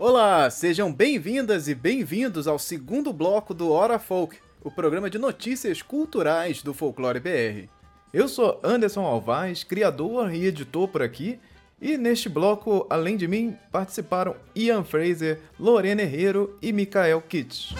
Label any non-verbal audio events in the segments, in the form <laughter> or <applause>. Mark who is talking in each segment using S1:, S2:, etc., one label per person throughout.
S1: Olá, sejam bem-vindas e bem-vindos ao segundo bloco do Hora Folk, o programa de notícias culturais do Folclore BR. Eu sou Anderson Alvaz, criador e editor por aqui, e neste bloco, além de mim, participaram Ian Fraser, Lorena Herrero e Mikael Kitsch.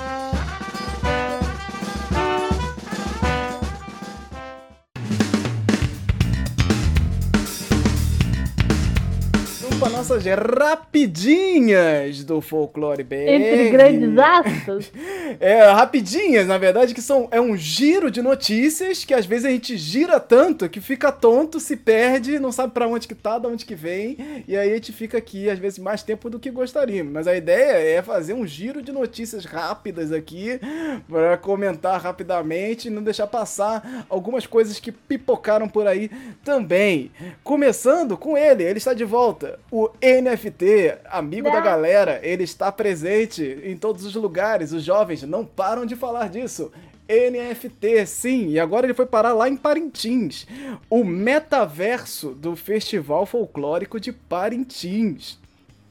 S1: Nossas rapidinhas do Folclore BR.
S2: Entre grandes aspas. <laughs>
S1: é, rapidinhas, na verdade, que são é um giro de notícias que às vezes a gente gira tanto que fica tonto, se perde, não sabe para onde que tá, de onde que vem, e aí a gente fica aqui às vezes mais tempo do que gostaríamos. Mas a ideia é fazer um giro de notícias rápidas aqui para comentar rapidamente e não deixar passar algumas coisas que pipocaram por aí também. Começando com ele, ele está de volta o NFT, amigo da galera, ele está presente em todos os lugares. Os jovens não param de falar disso. NFT, sim, e agora ele foi parar lá em Parintins, o metaverso do Festival Folclórico de Parintins.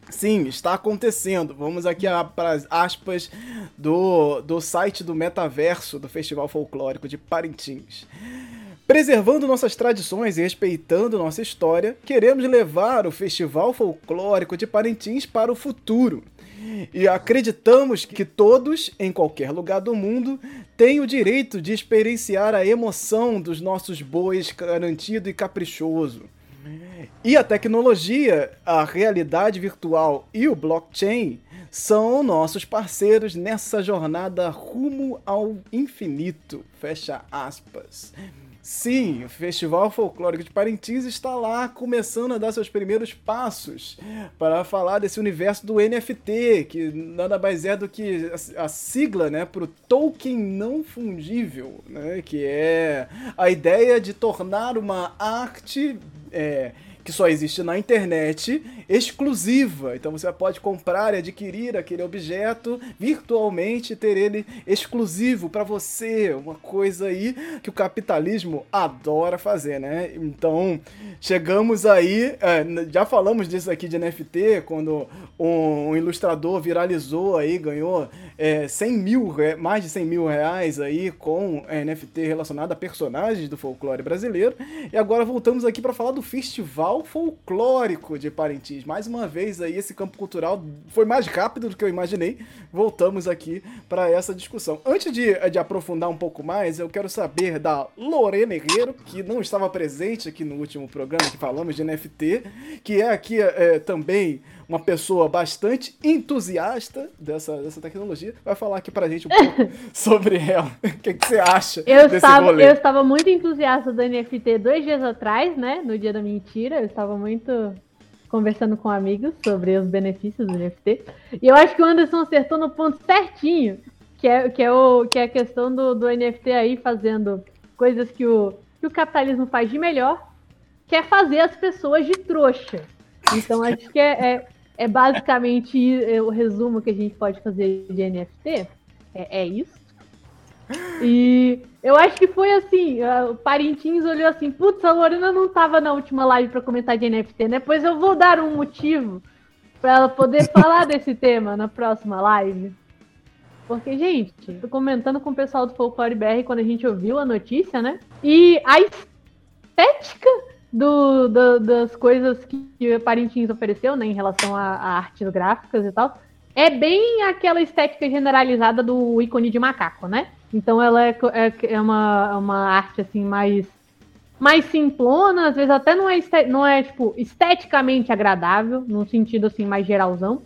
S1: Sim, está acontecendo. Vamos aqui para as aspas do, do site do metaverso do Festival Folclórico de Parintins. Preservando nossas tradições e respeitando nossa história, queremos levar o Festival Folclórico de Parintins para o futuro. E acreditamos que todos, em qualquer lugar do mundo, têm o direito de experienciar a emoção dos nossos bois garantido e caprichoso. E a tecnologia, a realidade virtual e o blockchain são nossos parceiros nessa jornada rumo ao infinito. Fecha aspas. Sim, o Festival Folclórico de Parintins está lá começando a dar seus primeiros passos para falar desse universo do NFT, que nada mais é do que a sigla né, para o token não fungível, né, que é a ideia de tornar uma arte. É, que só existe na internet, exclusiva. Então você pode comprar e adquirir aquele objeto virtualmente, ter ele exclusivo para você, uma coisa aí que o capitalismo adora fazer, né? Então chegamos aí, é, já falamos disso aqui de NFT quando um, ilustrador viralizou aí, ganhou é, 100 mil, mais de 100 mil reais aí com NFT relacionado a personagens do folclore brasileiro. E agora voltamos aqui para falar do festival Festival Folclórico de Parintins. Mais uma vez aí esse campo cultural foi mais rápido do que eu imaginei. Voltamos aqui para essa discussão. Antes de, de aprofundar um pouco mais, eu quero saber da Lorena Herrero, que não estava presente aqui no último programa que falamos de NFT, que é aqui é, também uma pessoa bastante entusiasta dessa, dessa tecnologia, vai falar aqui pra gente um pouco <laughs> sobre ela. O que, que, você acha
S2: eu desse estava, rolê? Eu estava muito entusiasta do NFT dois dias atrás, né? No dia da mentira. Eu estava muito conversando com amigos sobre os benefícios do NFT. E eu acho que o Anderson acertou no ponto certinho, que é, que é, o, que é a questão do, do NFT aí fazendo coisas que o, que o capitalismo faz de melhor, que é fazer as pessoas de trouxa. Então acho que é, é, é basicamente é, o resumo que a gente pode fazer de NFT. É, é isso. E eu acho que foi assim, o Parintins olhou assim, putz, a Lorena não tava na última live para comentar de NFT, né? Pois eu vou dar um motivo para ela poder <laughs> falar desse tema na próxima live. Porque, gente, tô comentando com o pessoal do Folclore BR quando a gente ouviu a notícia, né? E a estética do, do, das coisas que o Parintins ofereceu, né, em relação a, a artes gráficas e tal, é bem aquela estética generalizada do ícone de macaco, né? Então ela é, é, é uma, uma arte assim mais mais simplona, às vezes até não é, não é tipo esteticamente agradável, num sentido assim mais geralzão.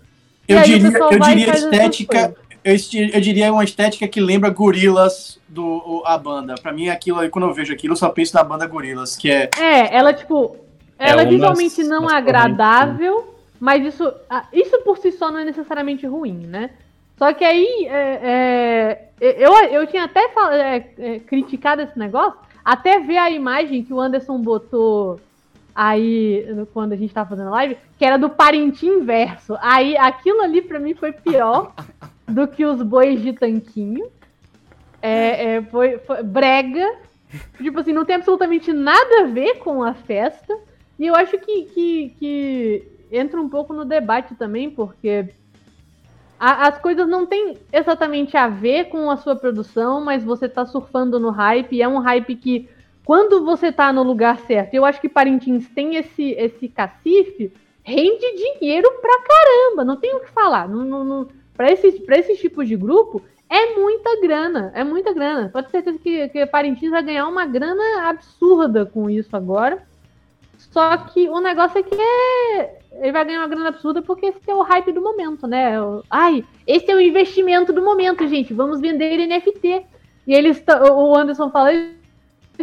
S3: Eu diria, eu diria estética, eu, eu diria uma estética que lembra Gorilas do a banda. Para mim, aquilo quando eu vejo aquilo, eu só penso na banda Gorilas, que é.
S2: É, ela, tipo. Ela é, é visualmente não agradável, mas isso, isso por si só não é necessariamente ruim, né? Só que aí é, é, eu, eu tinha até é, é, criticado esse negócio, até ver a imagem que o Anderson botou aí quando a gente tava fazendo live, que era do Parintins inverso. Aí aquilo ali para mim foi pior <laughs> do que os bois de tanquinho. É, é, foi, foi brega. Tipo assim, não tem absolutamente nada a ver com a festa. E eu acho que, que, que entra um pouco no debate também, porque a, as coisas não têm exatamente a ver com a sua produção, mas você tá surfando no hype, e é um hype que, quando você tá no lugar certo, eu acho que Parintins tem esse, esse cacife, rende dinheiro pra caramba, não tem o que falar. Não, não, não, pra, esses, pra esses tipos de grupo, é muita grana, é muita grana. Pode ter certeza que, que Parintins vai ganhar uma grana absurda com isso agora. Só que o negócio é que é, ele vai ganhar uma grana absurda porque esse é o hype do momento, né? Ai, esse é o investimento do momento, gente. Vamos vender NFT. E eles, o Anderson fala,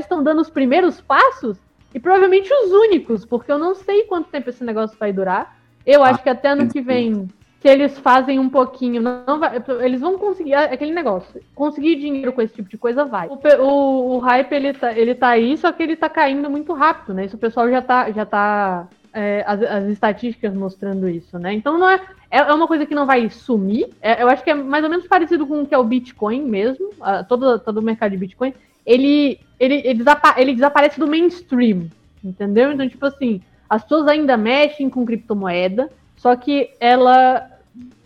S2: estão dando os primeiros passos e provavelmente os únicos, porque eu não sei quanto tempo esse negócio vai durar. Eu acho que até ano que vem se eles fazem um pouquinho, não vai, eles vão conseguir é aquele negócio. Conseguir dinheiro com esse tipo de coisa vai. O, o, o, hype ele tá, ele tá aí, só que ele tá caindo muito rápido, né? Isso o pessoal já tá, já tá é, as, as, estatísticas mostrando isso, né? Então não é, é, é uma coisa que não vai sumir. É, eu acho que é mais ou menos parecido com o que é o Bitcoin mesmo, a, todo, todo o mercado de Bitcoin. Ele, ele, ele, desapa ele desaparece do mainstream, entendeu? Então, tipo assim, as pessoas ainda mexem com criptomoeda, só que ela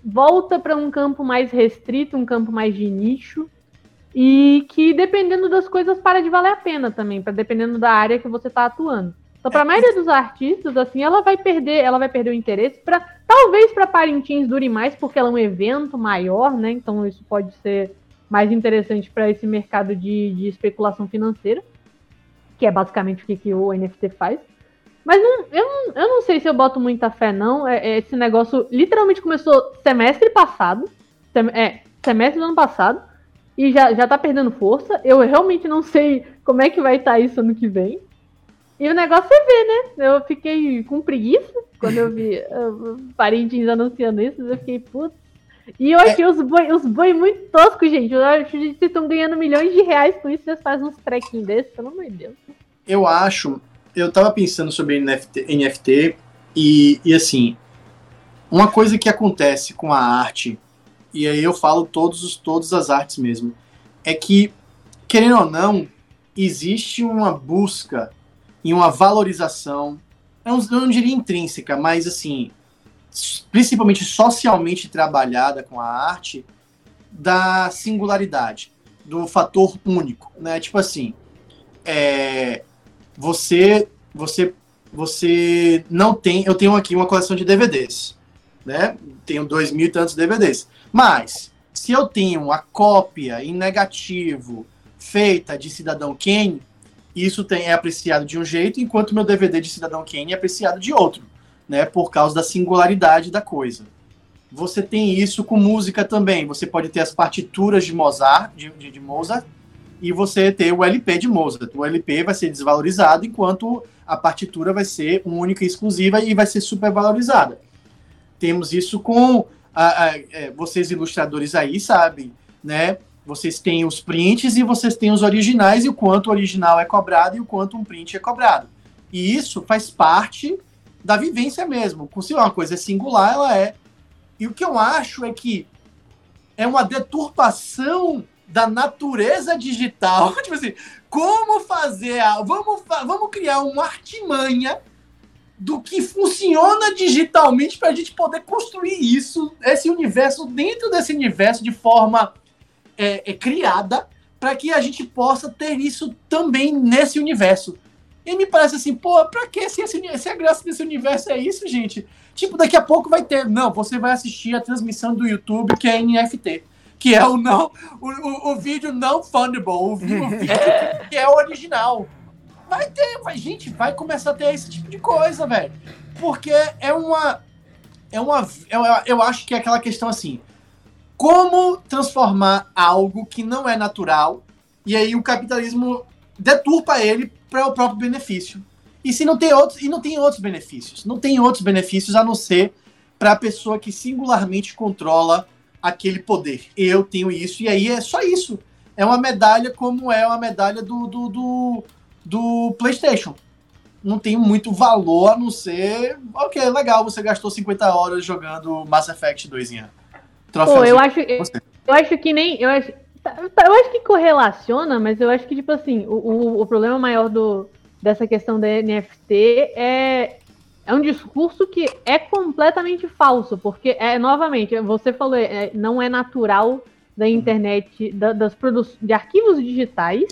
S2: volta para um campo mais restrito, um campo mais de nicho, e que dependendo das coisas para de valer a pena também, para dependendo da área que você está atuando. Então, para a maioria dos artistas, assim, ela vai perder, ela vai perder o interesse para talvez para Parintins dure mais porque ela é um evento maior, né? Então isso pode ser mais interessante para esse mercado de, de especulação financeira, que é basicamente o que, que o NFT faz. Mas não, eu, não, eu não sei se eu boto muita fé, não. É, é, esse negócio literalmente começou semestre passado. Sem, é, semestre do ano passado. E já, já tá perdendo força. Eu realmente não sei como é que vai estar tá isso ano que vem. E o negócio é ver, né? Eu fiquei com preguiça quando eu vi parentes anunciando isso. Eu fiquei, putz. E eu achei é. os boi, os boi muito toscos, gente. Vocês estão ganhando milhões de reais com isso. Vocês fazem uns trequinhos desses, pelo amor de Deus.
S3: Eu acho eu tava pensando sobre NFT, NFT e, e assim, uma coisa que acontece com a arte, e aí eu falo todos os, todas as artes mesmo, é que, querendo ou não, existe uma busca e uma valorização, eu não, eu não diria intrínseca, mas assim, principalmente socialmente trabalhada com a arte, da singularidade, do fator único, né? Tipo assim, é, você você você não tem. Eu tenho aqui uma coleção de DVDs, né? Tenho dois mil e tantos DVDs. Mas se eu tenho a cópia em negativo feita de Cidadão Kane, isso tem, é apreciado de um jeito, enquanto meu DVD de Cidadão Kane é apreciado de outro, né? Por causa da singularidade da coisa. Você tem isso com música também. Você pode ter as partituras de Mozart, de, de, de Mozart e você ter o LP de Mozart. O LP vai ser desvalorizado, enquanto a partitura vai ser única e exclusiva e vai ser super valorizada. Temos isso com a, a, é, vocês ilustradores aí, sabem, né? Vocês têm os prints e vocês têm os originais e o quanto o original é cobrado e o quanto um print é cobrado. E isso faz parte da vivência mesmo. Se uma coisa é singular, ela é. E o que eu acho é que é uma deturpação da natureza digital. <laughs> tipo assim, como fazer a. Vamos, vamos criar uma artimanha do que funciona digitalmente para a gente poder construir isso, esse universo, dentro desse universo de forma é, é, criada, para que a gente possa ter isso também nesse universo. E me parece assim, pô, pra que se, se a graça desse universo é isso, gente? Tipo, daqui a pouco vai ter. Não, você vai assistir a transmissão do YouTube que é NFT que é o não o, o, o vídeo não fungible, o, o <laughs> vídeo que é o original. Vai ter, vai, gente, vai começar a ter esse tipo de coisa, velho. Porque é uma é uma eu, eu acho que é aquela questão assim, como transformar algo que não é natural e aí o capitalismo deturpa ele para o próprio benefício. E se não tem outros e não tem outros benefícios, não tem outros benefícios a não ser para a pessoa que singularmente controla aquele poder. Eu tenho isso, e aí é só isso. É uma medalha como é uma medalha do, do, do, do PlayStation. Não tem muito valor a não ser. Ok, legal, você gastou 50 horas jogando Mass Effect 2 em
S2: Pô, eu acho, eu, eu, acho que nem. Eu acho, eu acho que correlaciona, mas eu acho que, tipo assim, o, o, o problema maior do, dessa questão da NFT é é um discurso que é completamente falso, porque é novamente, você falou, é, não é natural da internet, da, das produções de arquivos digitais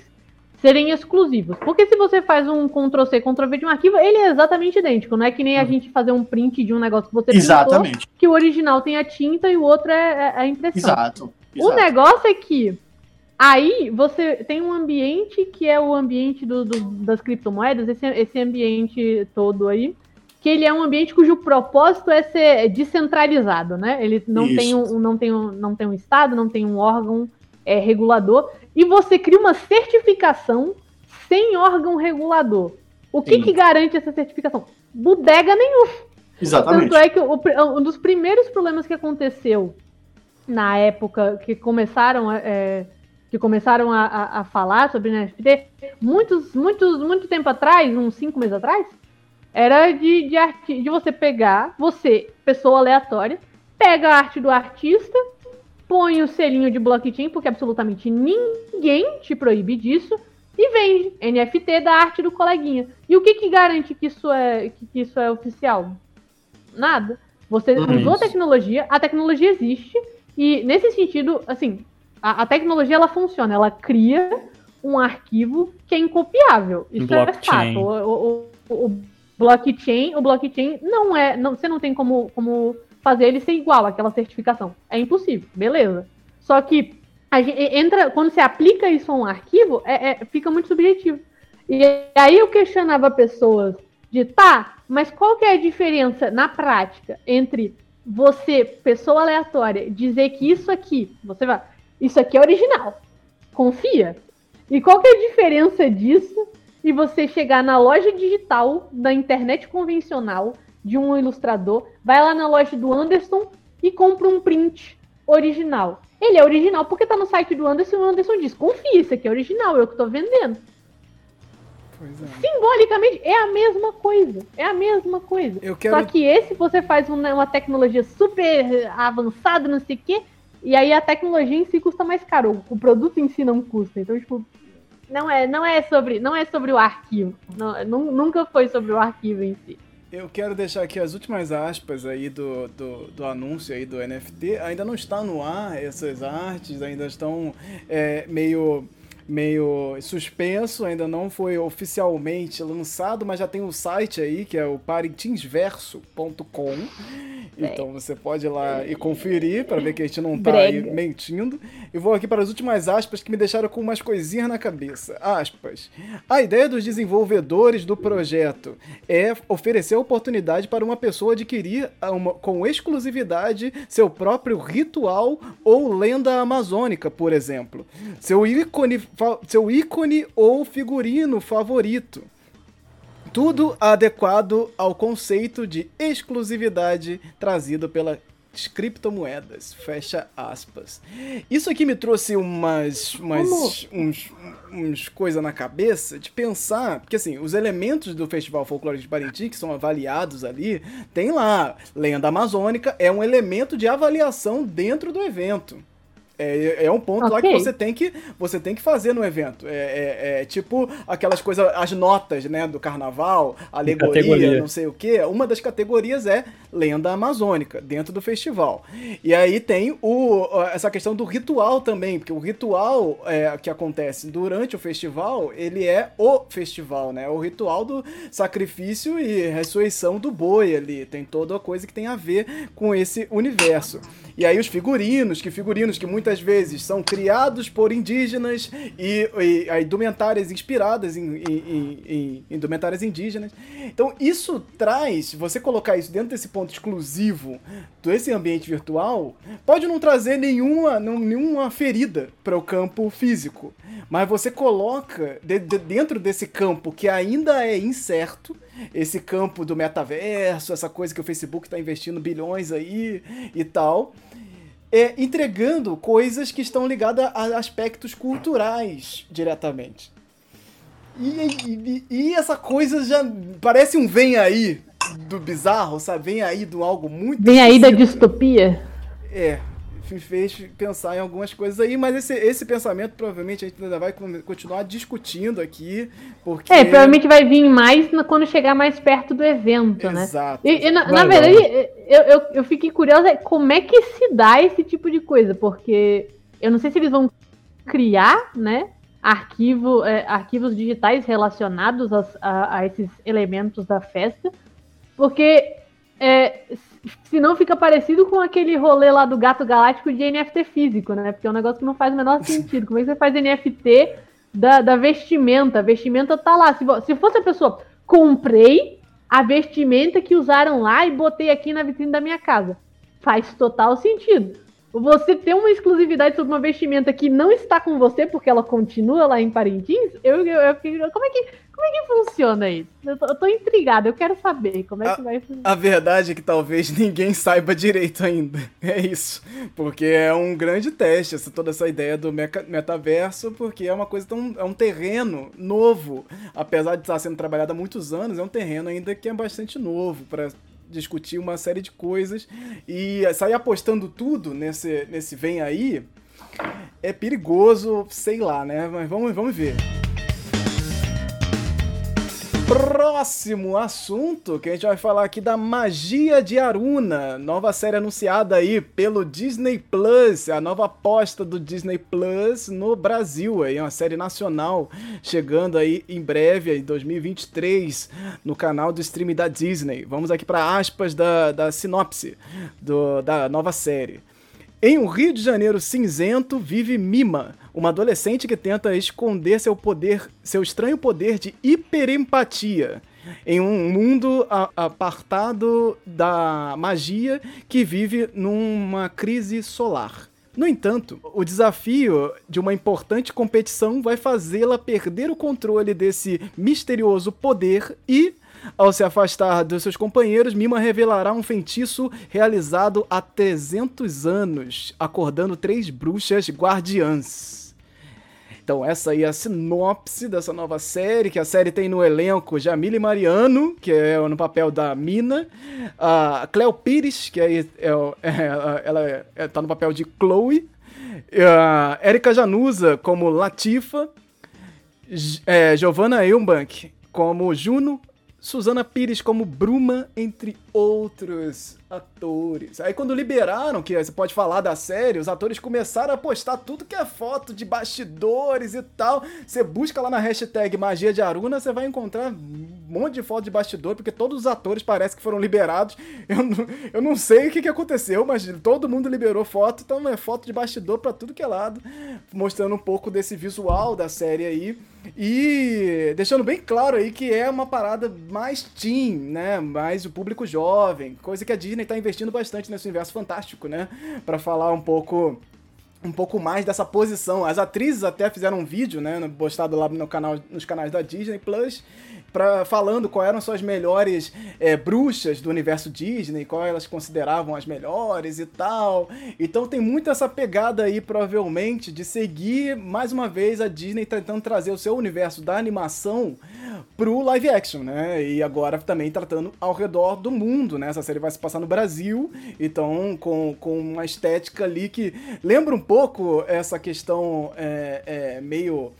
S2: serem exclusivos. Porque se você faz um Ctrl C, Ctrl V de um arquivo, ele é exatamente idêntico. Não é que nem a uhum. gente fazer um print de um negócio que você
S3: exatamente. Pintou,
S2: que o original tem a tinta e o outro é, é a impressão.
S3: Exato,
S2: exato. O negócio é que aí você tem um ambiente que é o ambiente do, do, das criptomoedas, esse, esse ambiente todo aí, que ele é um ambiente cujo propósito é ser descentralizado, né? Ele não tem um, não tem um, não tem um estado, não tem um órgão é, regulador, e você cria uma certificação sem órgão regulador. O que, que garante essa certificação? Bodega nenhum.
S3: Exatamente.
S2: Tanto é que o, um dos primeiros problemas que aconteceu na época que começaram é, que começaram a, a, a, falar sobre NFT, muitos, muitos, muito tempo atrás, uns cinco meses atrás, era de, de, arti de você pegar, você, pessoa aleatória, pega a arte do artista, põe o selinho de blockchain, porque absolutamente ninguém te proíbe disso, e vende NFT da arte do coleguinha. E o que, que garante que isso é, que, isso é oficial? Nada. Você uhum. usou a tecnologia, a tecnologia existe, e nesse sentido, assim, a, a, tecnologia ela funciona, ela cria um arquivo que é incopiável. Isso blockchain. é fato. O, o, o, blockchain, o blockchain não é, não, você não tem como, como fazer ele ser igual àquela certificação. É impossível, beleza. Só que gente, entra, quando você aplica isso a um arquivo, é, é, fica muito subjetivo. E aí eu questionava pessoas de tá, mas qual que é a diferença na prática entre você, pessoa aleatória, dizer que isso aqui, você vai, isso aqui é original, confia. E qual que é a diferença disso e você chegar na loja digital da internet convencional de um ilustrador, vai lá na loja do Anderson e compra um print original. Ele é original porque tá no site do Anderson e o Anderson diz: confia, isso aqui é original, eu que tô vendendo. É. Simbolicamente é a mesma coisa. É a mesma coisa.
S1: Quero...
S2: Só que esse você faz uma, uma tecnologia super avançada, não sei o quê, e aí a tecnologia em si custa mais caro. O produto em si não custa. Então, tipo, não é, não é sobre, não é sobre o arquivo. Não, nunca foi sobre o arquivo em si.
S1: Eu quero deixar aqui as últimas aspas aí do, do, do, anúncio aí do NFT. Ainda não está no ar essas artes, ainda estão é, meio meio suspenso, ainda não foi oficialmente lançado, mas já tem um site aí que é o paritinsverso.com. Então você pode ir lá e conferir para ver que a gente não tá aí mentindo. E vou aqui para as últimas aspas que me deixaram com umas coisinhas na cabeça. Aspas. A ideia dos desenvolvedores do projeto é oferecer oportunidade para uma pessoa adquirir uma, com exclusividade seu próprio ritual ou lenda amazônica, por exemplo. Seu ícone seu ícone ou figurino favorito. Tudo adequado ao conceito de exclusividade trazido pela criptomoedas, fecha aspas. Isso aqui me trouxe umas, umas uns, uns coisa na cabeça de pensar, porque assim, os elementos do Festival Folclórico de Parintins que são avaliados ali, tem lá, lenda amazônica é um elemento de avaliação dentro do evento. É, é um ponto okay. lá que você tem que você tem que fazer no evento. É, é, é tipo aquelas coisas, as notas, né, do carnaval, alegoria, não sei o que. Uma das categorias é lenda amazônica dentro do festival. E aí tem o, essa questão do ritual também, porque o ritual é, que acontece durante o festival, ele é o festival, né? O ritual do sacrifício e ressurreição do boi ali. Tem toda a coisa que tem a ver com esse universo. E aí os figurinos, que figurinos que muitas vezes são criados por indígenas e, e, e indumentárias inspiradas em, em, em, indumentárias indígenas. Então isso traz, você colocar isso dentro desse ponto exclusivo desse ambiente virtual, pode não trazer nenhuma, nenhuma ferida para o campo físico, mas você coloca de, de, dentro desse campo que ainda é incerto, esse campo do metaverso, essa coisa que o Facebook está investindo bilhões aí e tal é, entregando coisas que estão ligadas a aspectos culturais diretamente. E, e, e, essa coisa já parece um vem aí do bizarro, sabe? Vem aí do algo muito.
S2: Vem aí da distopia.
S1: É. me fez pensar em algumas coisas aí, mas esse, esse pensamento provavelmente a gente ainda vai continuar discutindo aqui, porque...
S2: É, provavelmente vai vir mais quando chegar mais perto do evento,
S1: Exato.
S2: né?
S1: Exato.
S2: E, e na, na, verdade, eu, eu, eu fiquei curiosa como é que se dá esse tipo de coisa, porque eu não sei se eles vão criar, né, arquivo, é, arquivos digitais relacionados a, a, a, esses elementos da festa, porque é, senão fica parecido com aquele rolê lá do gato galáctico de NFT físico, né? Porque é um negócio que não faz o menor sentido. Como é que você faz NFT da, da vestimenta? A vestimenta tá lá. Se, se fosse a pessoa, comprei a vestimenta que usaram lá e botei aqui na vitrine da minha casa. Faz total sentido você ter uma exclusividade sobre uma vestimenta que não está com você porque ela continua lá em Parintins, eu, eu, eu como é que como é que funciona isso? Eu tô, eu tô intrigada, eu quero saber como é
S1: a,
S2: que vai funcionar.
S1: A verdade é que talvez <laughs> ninguém saiba direito ainda. É isso. Porque é um grande teste, essa, toda essa ideia do meca, metaverso, porque é uma coisa tão. é um terreno novo. Apesar de estar sendo trabalhado há muitos anos, é um terreno ainda que é bastante novo para discutir uma série de coisas e sair apostando tudo nesse, nesse vem aí é perigoso, sei lá, né? Mas vamos, vamos ver próximo assunto que a gente vai falar aqui da Magia de Aruna, nova série anunciada aí pelo Disney Plus, a nova aposta do Disney Plus no Brasil, aí uma série nacional chegando aí em breve, em 2023, no canal do stream da Disney. Vamos aqui para aspas da, da sinopse do, da nova série. Em um Rio de Janeiro cinzento vive Mima, uma adolescente que tenta esconder seu poder, seu estranho poder de hiperempatia em um mundo apartado da magia que vive numa crise solar. No entanto, o desafio de uma importante competição vai fazê-la perder o controle desse misterioso poder e ao se afastar dos seus companheiros, Mima revelará um feitiço realizado há 300 anos, acordando três bruxas guardiãs. Então, essa aí é a sinopse dessa nova série, que a série tem no elenco Jamile Mariano, que é no papel da Mina, a Cleo Pires, que é, <laughs> é, é ela é, é, tá no papel de Chloe, a Erika Januza como Latifa, é, Giovanna Eubank como Juno, Suzana Pires como Bruma, entre outros atores. Aí quando liberaram que você pode falar da série, os atores começaram a postar tudo que é foto de bastidores e tal. Você busca lá na hashtag Magia de Aruna, você vai encontrar um monte de foto de bastidor, porque todos os atores parece que foram liberados. Eu não, eu não sei o que, que aconteceu, mas todo mundo liberou foto, então é foto de bastidor para tudo que é lado, mostrando um pouco desse visual da série aí. E deixando bem claro aí que é uma parada mais teen, né? Mais o público jovem, coisa que a Disney tá investindo bastante nesse universo fantástico, né? Para falar um pouco um pouco mais dessa posição. As atrizes até fizeram um vídeo, né, postado lá no canal, nos canais da Disney Plus, pra, falando quais eram suas melhores é, bruxas do universo Disney, qual elas consideravam as melhores e tal. Então tem muito essa pegada aí, provavelmente, de seguir mais uma vez a Disney tentando trazer o seu universo da animação pro live action, né? E agora também tratando ao redor do mundo, né? Essa série vai se passar no Brasil, então com, com uma estética ali que lembra um pouco essa questão é, é, meio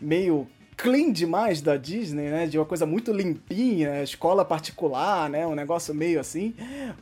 S1: meio clean demais da Disney, né? De uma coisa muito limpinha, escola particular, né? Um negócio meio assim.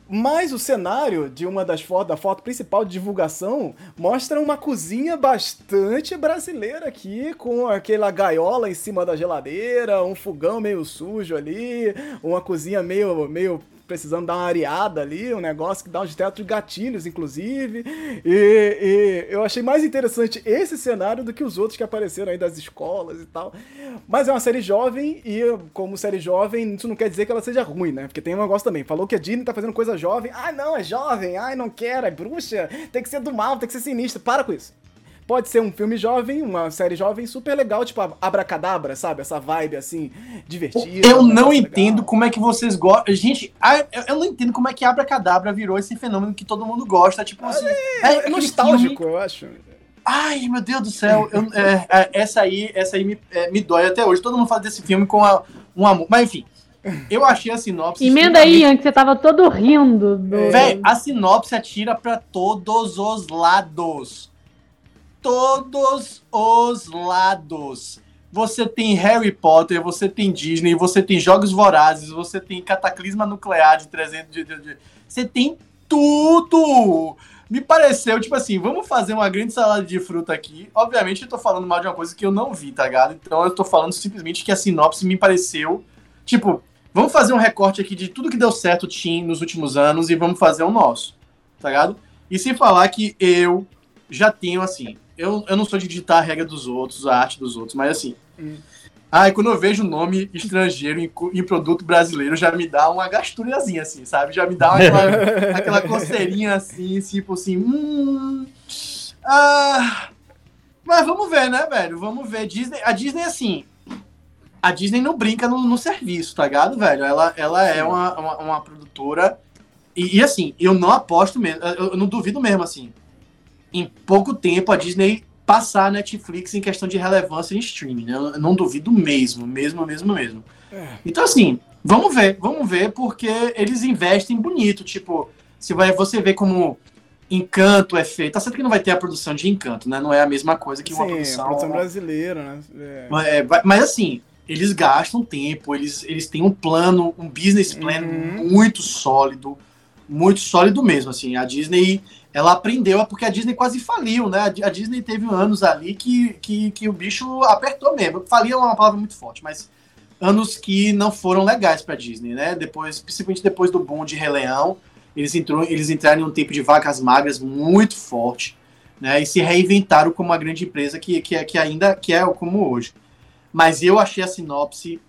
S1: Mas o cenário de uma das fotos, da foto principal de divulgação, mostra uma cozinha bastante brasileira aqui, com aquela gaiola em cima da geladeira, um fogão meio sujo ali, uma cozinha meio, meio precisando dar uma areada ali, um negócio que dá uns teatros gatilhos, inclusive. E, e, eu achei mais interessante esse cenário do que os outros que apareceram aí das escolas e tal. Mas é uma série jovem e, como série jovem, isso não quer dizer que ela seja ruim, né? Porque tem um negócio também. Falou que a Disney tá fazendo coisa jovem. Ah, não, é jovem. Ai, não quero, é bruxa. Tem que ser do mal, tem que ser sinistro. Para com isso. Pode ser um filme jovem, uma série jovem super legal, tipo Abracadabra, sabe? Essa vibe assim, divertida.
S3: Eu não entendo legal. como é que vocês gostam. Gente, eu não entendo como é que Abracadabra virou esse fenômeno que todo mundo gosta. Tipo assim.
S1: É, é, é nostálgico, filme... eu acho.
S3: Ai, meu Deus do céu. Eu, é, é, essa aí, essa aí me, é, me dói até hoje. Todo mundo fala desse filme com a, um amor. Mas enfim. Eu achei a sinopse.
S2: Emenda aí, Ian, que você tava todo rindo. Do...
S3: Véi, a sinopse atira pra todos os lados. Todos os lados. Você tem Harry Potter, você tem Disney, você tem Jogos Vorazes, você tem Cataclisma Nuclear de 300. De, de, de, você tem tudo! Me pareceu, tipo assim, vamos fazer uma grande salada de fruta aqui. Obviamente, eu tô falando mal de uma coisa que eu não vi, tá ligado? Então, eu tô falando simplesmente que a sinopse me pareceu. Tipo, vamos fazer um recorte aqui de tudo que deu certo Team nos últimos anos e vamos fazer o nosso, tá ligado? E sem falar que eu já tenho, assim, eu, eu não sou de digitar a regra dos outros, a arte dos outros, mas assim. Hum. Ah, quando eu vejo nome estrangeiro em, em, produto brasileiro, já me dá uma gasturiazinha, assim, sabe? Já me dá uma, aquela, <laughs> aquela coceirinha assim, tipo assim. Hum, ah, mas vamos ver, né, velho? Vamos ver. Disney, a Disney, assim. A Disney não brinca no, no serviço, tá ligado, velho? Ela, ela é uma, uma, uma produtora. E, e, assim, eu não aposto mesmo, eu, eu não duvido mesmo, assim em pouco tempo a Disney passar a Netflix em questão de relevância em streaming, né? Eu não duvido mesmo, mesmo, mesmo, mesmo. É. Então, assim, vamos ver, vamos ver, porque eles investem bonito, tipo, você vai você vê como Encanto é feito. Tá certo que não vai ter a produção de Encanto, né? Não é a mesma coisa que uma Sim, produção.
S1: Produção brasileira, né? É.
S3: É, mas assim, eles gastam tempo, eles, eles têm um plano, um business plan uhum. muito sólido, muito sólido mesmo. Assim, a Disney ela aprendeu, porque a Disney quase faliu, né? A Disney teve anos ali que, que, que o bicho apertou mesmo. Falir é uma palavra muito forte, mas anos que não foram legais para Disney, né? Depois, principalmente depois do boom de Rei Leão, eles, eles entraram em um tempo de vacas magras muito forte, né? E se reinventaram como uma grande empresa que, que, que ainda que é como hoje. Mas eu achei a sinopse.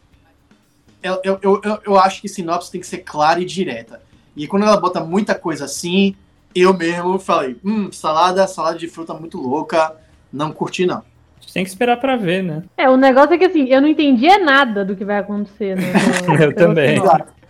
S3: Eu, eu, eu, eu acho que sinopse tem que ser clara e direta. E quando ela bota muita coisa assim, eu mesmo falei, hum, salada, salada de fruta muito louca, não curti não.
S4: Tem que esperar para ver, né?
S2: É, o negócio é que assim, eu não entendia nada do que vai acontecer. Né,
S4: no, <laughs> eu também.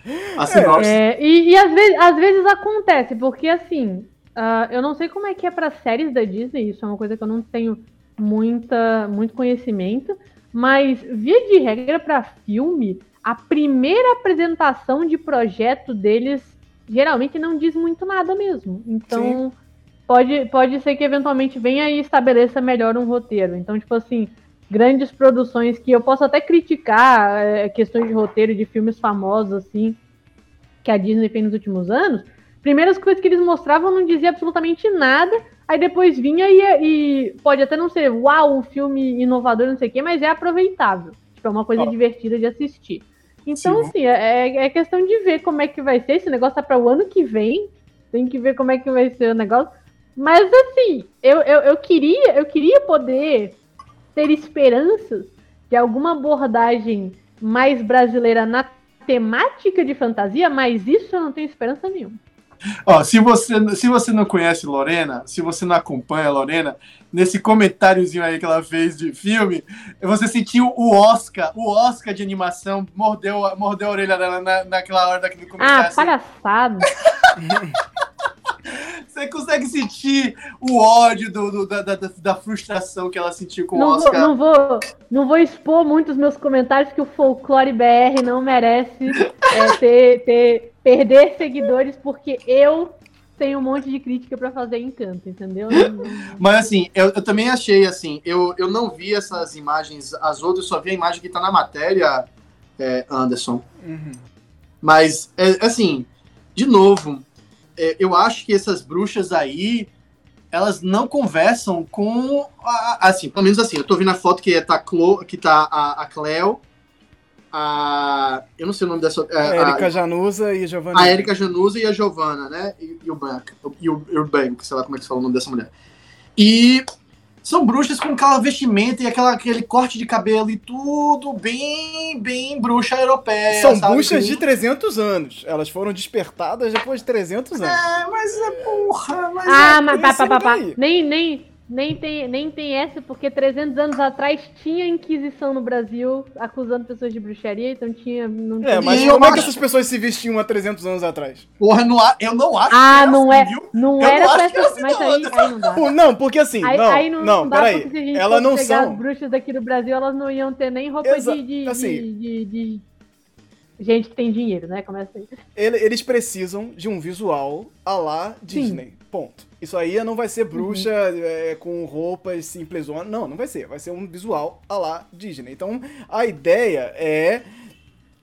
S2: É, é, e, e às, vezes, às vezes acontece, porque assim, uh, eu não sei como é que é para séries da Disney, isso é uma coisa que eu não tenho muita, muito conhecimento, mas via de regra para filme, a primeira apresentação de projeto deles geralmente não diz muito nada mesmo. Então, pode, pode ser que eventualmente venha e estabeleça melhor um roteiro. Então, tipo assim, grandes produções que eu posso até criticar é, questões de roteiro de filmes famosos, assim, que a Disney fez nos últimos anos. Primeiras coisas que eles mostravam não dizia absolutamente nada, aí depois vinha e, e pode até não ser uau, um filme inovador, não sei o quê, mas é aproveitável. Tipo, é uma coisa oh. divertida de assistir. Então, Sim. assim, é, é questão de ver como é que vai ser. Esse negócio tá para o ano que vem. Tem que ver como é que vai ser o negócio. Mas assim, eu, eu, eu queria eu queria poder ter esperanças de alguma abordagem mais brasileira na temática de fantasia, mas isso eu não tenho esperança nenhuma.
S3: Ó, se você, se você não conhece Lorena, se você não acompanha a Lorena, nesse comentáriozinho aí que ela fez de filme, você sentiu o Oscar, o Oscar de animação, mordeu, mordeu a orelha dela na, naquela hora daquele
S2: comentário. Ah, assim. palhaçada. <laughs>
S3: Você consegue sentir o ódio do, do da, da, da, frustração que ela sentiu com
S2: não
S3: o Oscar?
S2: Vou, não, vou, não vou expor muito os meus comentários, que o Folclore BR não merece é, ter, ter, perder seguidores, porque eu tenho um monte de crítica para fazer em canto, entendeu?
S3: Mas assim, eu, eu, também achei assim, eu, eu não vi essas imagens, as outras, só vi a imagem que tá na matéria, é, Anderson. Uhum. Mas, é, assim, de novo, é, eu acho que essas bruxas aí, elas não conversam com. A, assim, pelo menos assim, eu tô vendo a foto que tá, Clo, que tá a, a Cleo, a. Eu não sei o nome dessa.
S1: A, a Erika Janusa e a Giovanna.
S3: A Erika Janusa e a Giovanna, né? E, e o Bank. E o Urbank, sei lá como é que se fala o nome dessa mulher. E são bruxas com aquela vestimenta e aquela, aquele corte de cabelo e tudo bem, bem bruxa europeia.
S1: São sabe? bruxas de 300 anos. Elas foram despertadas depois de 300 anos.
S3: É, mas é porra. Mas
S2: ah, é, mas pá, pá, pá, pá. Nem, nem, nem tem, nem tem essa, porque 300 anos atrás tinha Inquisição no Brasil acusando pessoas de bruxaria, então tinha. Não
S1: é, mas como é que essas pessoas se vestiam há 300 anos atrás?
S3: Porra, não, eu não acho
S2: Ah, não é. Assim, não eu era não essa. Assim, mas aí, aí, não dá.
S1: Não, porque assim. Aí, não, aí não, não, não peraí. Elas não são.
S2: As bruxas daqui do Brasil, elas não iam ter nem roupa Exa de, de, assim, de, de, de gente que tem dinheiro, né? Começa aí.
S1: Ele- eles precisam de um visual a lá Disney. Ponto. Isso aí não vai ser bruxa é, com roupas simples. Não, não vai ser. Vai ser um visual a lá Disney. Então, a ideia é,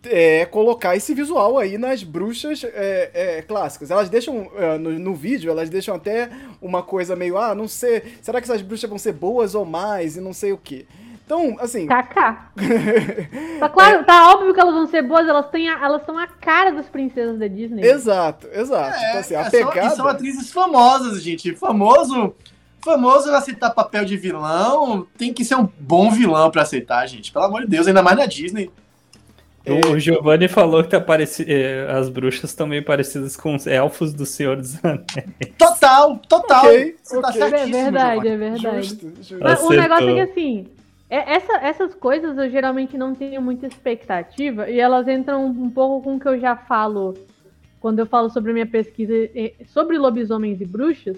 S1: é colocar esse visual aí nas bruxas é, é, clássicas. Elas deixam, é, no, no vídeo, elas deixam até uma coisa meio, ah, não sei, será que essas bruxas vão ser boas ou mais e não sei o quê. Então, assim,
S2: Kaká. <laughs> tá claro, tá óbvio que elas vão ser boas, elas, têm a- elas são a cara das princesas da Disney.
S1: exato, exato. então, assim, a
S3: é
S1: pegada...
S3: e são atrizes famosas, gente. Famoso. Famoso aceitar papel de vilão, tem que ser um bom vilão pra aceitar, gente. Pelo amor de Deus, ainda mais na Disney.
S4: O Giovanni falou que tá pareci... eh, as bruxas estão meio parecidas com os elfos do Senhor dos Anéis.
S3: Total, total.
S1: Ok,
S3: Você tá
S1: ok.
S2: É
S3: certíssimo,
S2: verdade,
S3: Giovanni.
S2: é verdade.
S1: Justo, justo.
S2: Mas o negócio é que assim, é- essa- essas coisas eu geralmente não tenho muita expectativa e elas entram um pouco com o que eu já falo quando eu falo sobre a minha pesquisa sobre lobisomens e bruxas,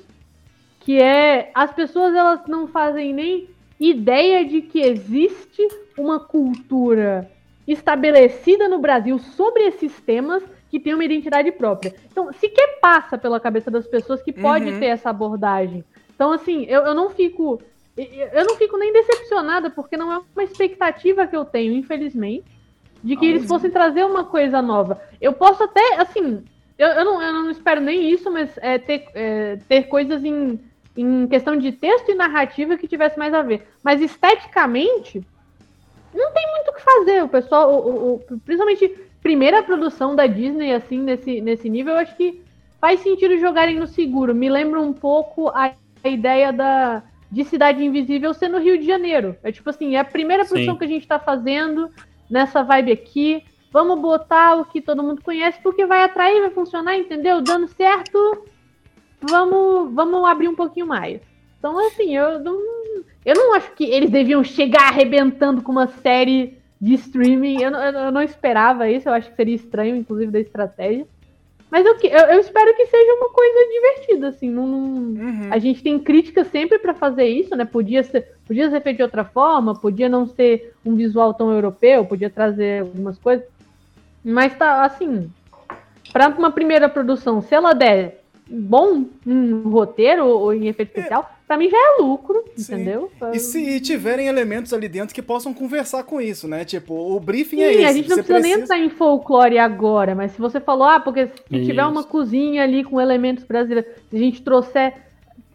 S2: que é as pessoas elas não fazem nem ideia de que existe uma cultura estabelecida no Brasil sobre esses temas que tem uma identidade própria. Então, sequer passa pela cabeça das pessoas que pode
S1: Uhum.
S2: ter essa abordagem. Então, assim, eu, eu não fico. Eu não fico nem decepcionada, porque não é uma expectativa que eu tenho, infelizmente, de que
S1: Ah,
S2: eles fossem trazer uma coisa nova. Eu posso até, assim, eu, eu, não, eu não espero nem isso, mas é, ter, é, ter coisas em, em questão de texto e narrativa que tivesse mais a ver. Mas esteticamente, não tem muito o que fazer. O pessoal, o- o- principalmente primeira produção da Disney, assim, nesse, nesse nível, eu acho que faz sentido jogarem no seguro. Me lembra um pouco a, a ideia da, de Cidade Invisível ser no Rio de Janeiro. É tipo assim, é a primeira
S4: Sim.
S2: produção que a gente tá fazendo nessa vibe aqui. Vamos botar o que todo mundo conhece, porque vai atrair, vai funcionar, entendeu? Dando certo, vamos, vamos abrir um pouquinho mais. Então, assim, eu não, eu não acho que eles deviam chegar arrebentando com uma série de streaming. Eu, eu, eu não esperava isso, eu acho que seria estranho, inclusive, da estratégia. Mas eu, eu, eu espero que seja uma coisa divertida, assim. Não, não-
S1: Uhum.
S2: a gente tem crítica sempre pra fazer isso, né? Podia ser, podia ser feito de outra forma, podia não ser um visual tão europeu, podia trazer algumas coisas. Mas tá, assim, pra uma primeira produção, se ela der bom em roteiro ou em efeito especial, pra mim já é lucro,
S1: Sim.
S2: entendeu?
S1: E se tiverem elementos ali dentro que possam conversar com isso, né? Tipo, o briefing
S2: Sim,
S1: é esse.
S2: a gente não
S1: você
S2: precisa nem entrar em folclore agora, mas se você falou, ah, porque se tiver
S4: Isso.
S2: uma cozinha ali com elementos brasileiros, se a gente trouxer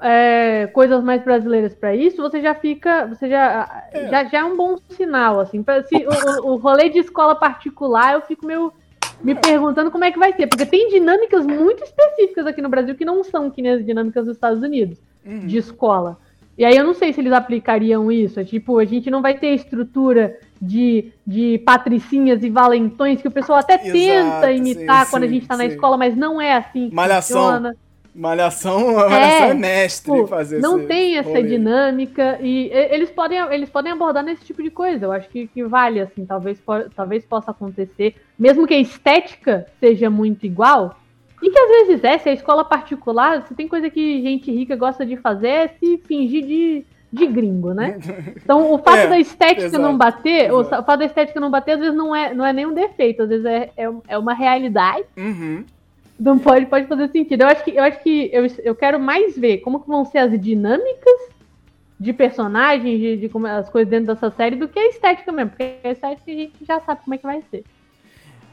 S2: é, coisas mais brasileiras pra isso, você já fica, você já,
S1: É.
S2: já, já é um bom sinal, assim. Pra- Se, o, o- o rolê de escola particular, eu fico meio me perguntando como é que vai ser, porque tem dinâmicas muito específicas aqui no Brasil que não são que nem as dinâmicas dos Estados Unidos
S1: Uhum.
S2: de escola. E aí eu não sei se eles aplicariam isso. É tipo, a gente não vai ter estrutura de, de patricinhas e valentões que o pessoal até
S1: Exato,
S2: tenta imitar
S1: sim,
S2: quando a
S1: sim,
S2: gente tá na escola, mas não é assim.
S1: Malhação.
S2: funciona.
S1: Malhação, <laughs> malhação é mestre
S2: Tipo,
S1: fazer
S2: não tem essa
S1: rolê.
S2: dinâmica e eles podem, eles podem abordar nesse tipo de coisa. Eu acho que, que vale, assim, talvez, talvez possa acontecer, mesmo que a estética seja muito igual. E que às vezes é, se é escola particular, se tem coisa que gente rica gosta de fazer é se fingir de, de gringo, né? <laughs> Então o fato
S1: É,
S2: da estética
S1: exato,
S2: não bater, o fato da estética não bater, às vezes não é, não é nenhum defeito, às vezes é, é, é uma realidade.
S1: Uhum.
S2: Não pode, pode fazer sentido. Eu acho que, eu, acho que eu, eu quero mais ver como que vão ser as dinâmicas de personagens, de, de como as coisas dentro dessa série, do que a estética mesmo. Porque a estética a gente já sabe como é que vai ser.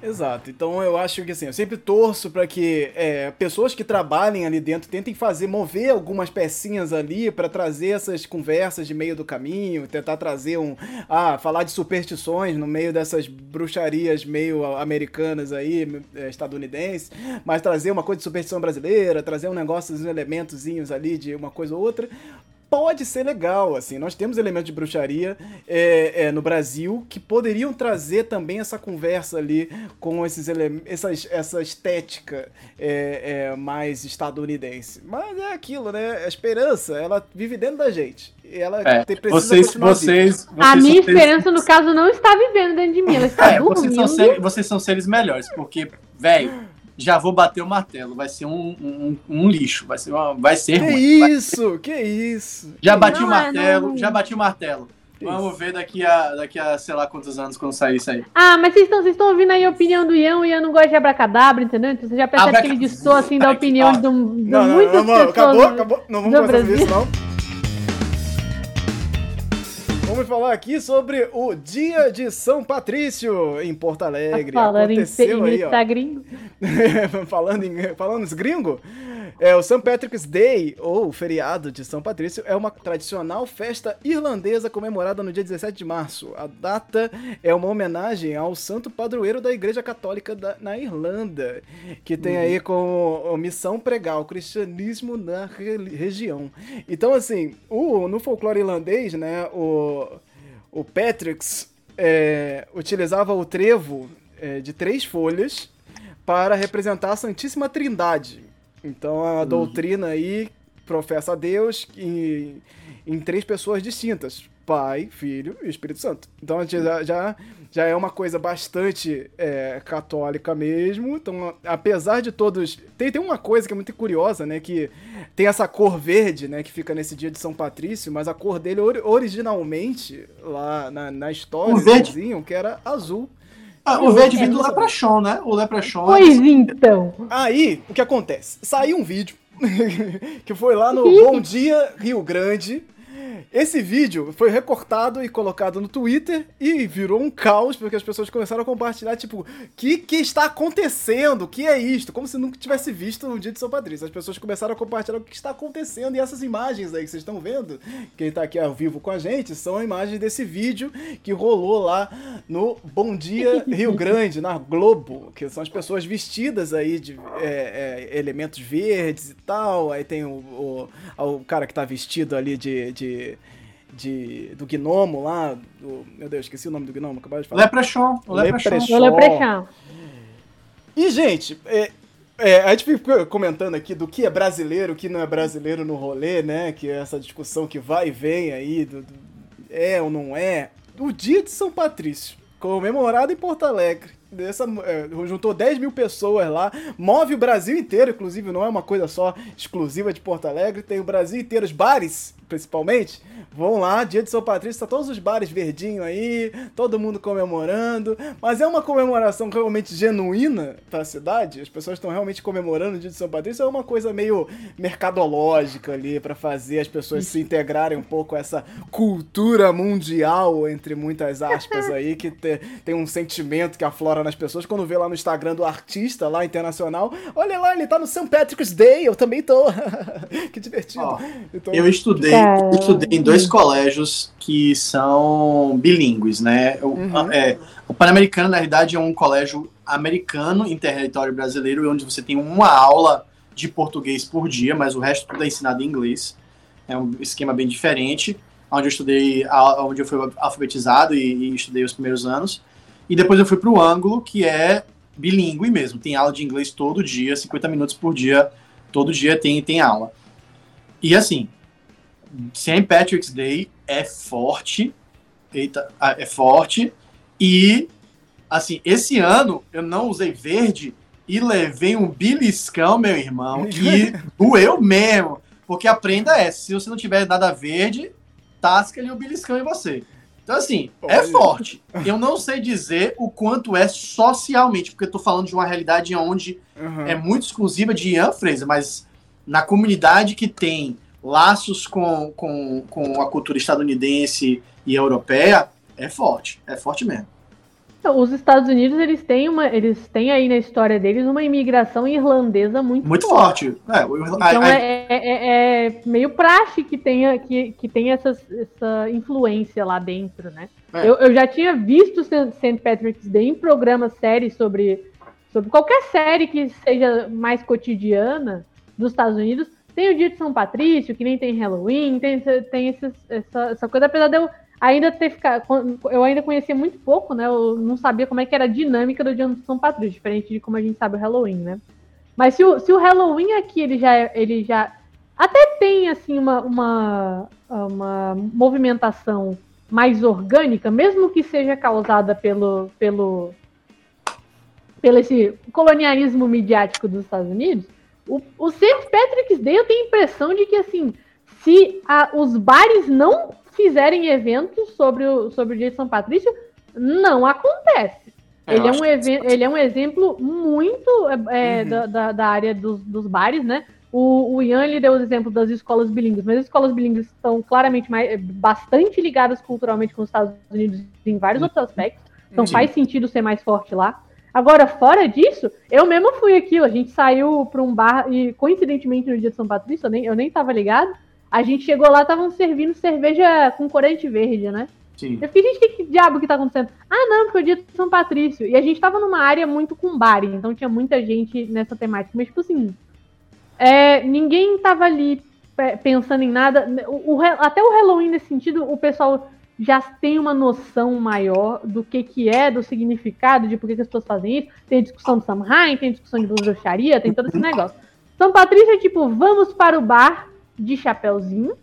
S1: Exato. Então eu acho que assim, eu sempre torço para que é, pessoas que trabalhem ali dentro tentem fazer, mover algumas pecinhas ali para trazer essas conversas de meio do caminho, tentar trazer um. Ah, falar de superstições no meio dessas bruxarias meio americanas aí, é, estadunidenses, mas trazer uma coisa de superstição brasileira, trazer um negócio, uns elementozinhos ali de uma coisa ou outra. Pode ser legal, assim. Nós temos elementos de bruxaria é, é, no Brasil que poderiam trazer também essa conversa ali com esses essas, essa estética é, é, mais estadunidense. Mas é aquilo, né? A esperança, ela vive dentro da gente. E ela
S3: É,
S1: te- precisa
S3: vocês, vocês, vocês
S2: a minha
S3: seres-
S2: esperança, no caso, não está vivendo dentro de mim, ela está
S3: É, vocês são,
S2: dormindo.
S3: seres, vocês são seres melhores, porque, velho, já vou bater o martelo. Vai ser um, um, um lixo, vai ser, uma, vai ser
S1: Que
S3: ruim. Vai-
S1: isso? Que isso?
S3: Já bati o
S2: Não é,
S3: martelo,
S2: não.
S3: já bati o martelo. Vamos ver daqui a, daqui a sei lá quantos anos quando sair isso aí.
S2: Ah, mas vocês estão, vocês estão ouvindo aí a opinião do Ian, o Ian não gosta de abracadabra, entendeu? Então você já percebe
S3: Abraca-
S2: que ele distou assim da opinião
S3: que-
S2: de, um- de
S1: Não,
S2: muitas
S1: não, não,
S2: pessoas.
S1: acabou, acabou. Não vamos conversar sobre isso, não. Vamos falar aqui sobre o Dia de São Patrício em Porto Alegre.
S2: Tá <laughs> falando em,
S1: Aconteceu aí, ó.
S2: Instagram. <laughs>
S1: falando em falando nos gringos, é o St. Patrick's Day, ou feriado de São Patrício, é uma tradicional festa irlandesa comemorada no dia 17 de março. A data é uma homenagem ao santo padroeiro da Igreja Católica da- na Irlanda, que tem aí como missão pregar o cristianismo na re- região. Então, assim, o, no folclore irlandês, né, o, o Patrick's é, utilizava o trevo é, de três folhas para representar a Santíssima Trindade. Então a doutrina aí professa a Deus em, em três pessoas distintas: Pai, Filho e Espírito Santo. Então a gente já, já, já é uma coisa bastante é, católica mesmo. Então, apesar de todos. Tem, tem uma coisa que é muito curiosa, né? Que tem essa cor verde, né? Que fica nesse dia de São Patrício, mas a cor dele ori- originalmente, lá na, na história,
S3: verde?
S1: diziam que era azul.
S3: Ah, o verde vem do Leprechaun, né? O Leprechaun.
S2: Pois então.
S1: Aí, o que acontece? Saiu um vídeo <laughs> que foi lá no Bom Dia Rio Grande. Esse vídeo foi recortado e colocado no Twitter e virou um caos, porque as pessoas começaram a compartilhar, tipo, o que, que está acontecendo? O que é isto? Como se nunca tivesse visto no dia de São Patrício. As pessoas começaram a compartilhar o que está acontecendo e essas imagens aí que vocês estão vendo, quem tá aqui ao vivo com a gente, são imagens desse vídeo que rolou lá no Bom Dia Rio <laughs> Grande, na Globo, que são as pessoas vestidas aí de é, é, elementos verdes e tal. Aí tem o, o, o cara que tá vestido ali de. de, de- do gnomo lá. do- meu Deus, esqueci o nome do gnomo, acabei de falar.
S3: Leprechaun. O Leprechaun.
S1: Leprechaun. E, gente, é, é, a gente fica comentando aqui do que é brasileiro, o que não é brasileiro no rolê, né? Que é essa discussão que vai e vem aí, do, do- é ou não é. O dia de São Patrício, comemorado em Porto Alegre. Dessa, é, juntou 10 mil pessoas lá, move o Brasil inteiro, inclusive, não é uma coisa só exclusiva de Porto Alegre, tem o Brasil inteiro, os bares, principalmente, vão lá, dia de São Patrício, tá todos os bares verdinho aí, todo mundo comemorando, mas é uma comemoração realmente genuína pra cidade, as pessoas estão realmente comemorando o dia de São Patrício, é uma coisa meio mercadológica ali, pra fazer as pessoas se integrarem um pouco a essa cultura mundial, entre muitas aspas aí, que te- tem um sentimento que aflora nas pessoas quando vê lá no Instagram do artista lá internacional, olha lá, ele tá no St. Patrick's Day, eu também tô. <laughs> que divertido.
S3: Ó,
S1: Então,
S3: Eu estudei. Eu estudei em dois colégios que são bilíngues, né? O,
S1: Uhum.
S3: é, o Pan-Americano, na realidade, é um colégio americano em território brasileiro, onde você tem uma aula de português por dia, mas o resto tudo é ensinado em inglês. É um esquema bem diferente, onde eu estudei, onde eu fui alfabetizado e, e estudei os primeiros anos. E depois eu fui para o Ângulo, que é bilíngue mesmo. Tem aula de inglês todo dia, 50 minutos por dia, todo dia tem, tem aula. E assim, St. Patrick's Day é forte, eita, ah, é forte, e assim, esse ano eu não usei verde e levei um beliscão, meu irmão, <laughs> que doeu mesmo. Porque a prenda é, se você não tiver nada verde, tasca ali o beliscão em você. Então, assim, é
S1: Olha.
S3: forte. Eu não sei dizer o quanto é socialmente, porque eu tô falando de uma realidade onde
S1: uhum.
S3: é muito exclusiva de Ian Fraser, mas na comunidade que tem laços com, com, com a cultura estadunidense e europeia, é forte. É forte mesmo.
S2: Então, Os Estados Unidos, eles têm uma, eles têm aí na história deles uma imigração irlandesa muito,
S3: Muito forte. É, o- a-
S2: Então
S3: a-
S2: é, é- é meio praxe que tenha, que, que tenha essas- essa influência lá dentro, né?
S3: É.
S2: Eu, eu já tinha visto St. Patrick's Day em programas, séries sobre, sobre qualquer série que seja mais cotidiana dos Estados Unidos. Tem o dia de São Patrício, que nem tem Halloween, tem, tem esses- essa, essa coisa, apesar de eu ainda ter ficado. Eu ainda conhecia muito pouco, né? Eu não sabia como é que era a dinâmica do dia de São Patrício, diferente de como a gente sabe o Halloween, né? Mas se o, se o Halloween aqui ele já, é- ele já até tem assim uma, uma, uma movimentação mais orgânica, mesmo que seja causada pelo, pelo, pelo esse colonialismo midiático dos Estados Unidos, o, o St. Patrick's Day eu tenho a impressão de que assim, se a- os bares não fizerem eventos sobre o, sobre o dia de São Patrício, não acontece.
S3: É,
S2: ele, é um ele é um exemplo muito é,
S3: Uhum.
S2: da, da, da área dos, dos bares, né? O, o Ian ele deu os exemplos das escolas bilíngues, mas as escolas bilíngues estão claramente mais, é, bastante ligadas culturalmente com os Estados Unidos em vários outros aspectos, então
S3: Sim.
S2: faz sentido ser mais forte lá. Agora, fora disso, eu mesmo fui aqui, a gente saiu para um bar e coincidentemente no dia de São Patrício, eu nem, eu nem tava ligado, a gente chegou lá, estavam servindo cerveja com corante verde, né?
S3: Sim.
S2: Eu fiquei, gente, que, que diabo que tá acontecendo? Ah, não, porque é o dia de São Patrício. E a gente tava numa área muito com bar, então tinha muita gente nessa temática. Mas, tipo assim, é, ninguém tava ali pe- pensando em nada. O, o até o Halloween, nesse sentido, o pessoal já tem uma noção maior do que que é, do significado, de por que, que as pessoas fazem isso. Tem discussão do Samhain, tem discussão de bruxaria, tem todo esse negócio. São Patrício é tipo, vamos para o bar de chapéuzinho,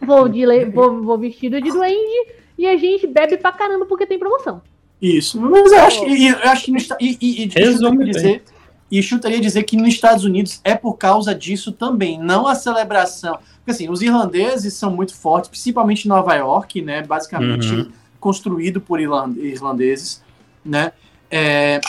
S2: vou, de vou, vou vestido de duende e a gente bebe pra caramba porque tem promoção.
S3: Isso. Mas eu acho, que- e- eu acho que no, esta- e, e, e, dizer, e chutaria dizer que nos Estados Unidos é por causa disso também, não a celebração. Porque assim, os irlandeses são muito fortes, principalmente em Nova York, né? Basicamente
S4: Uhum.
S3: construído por irlan- irlandeses, né? É,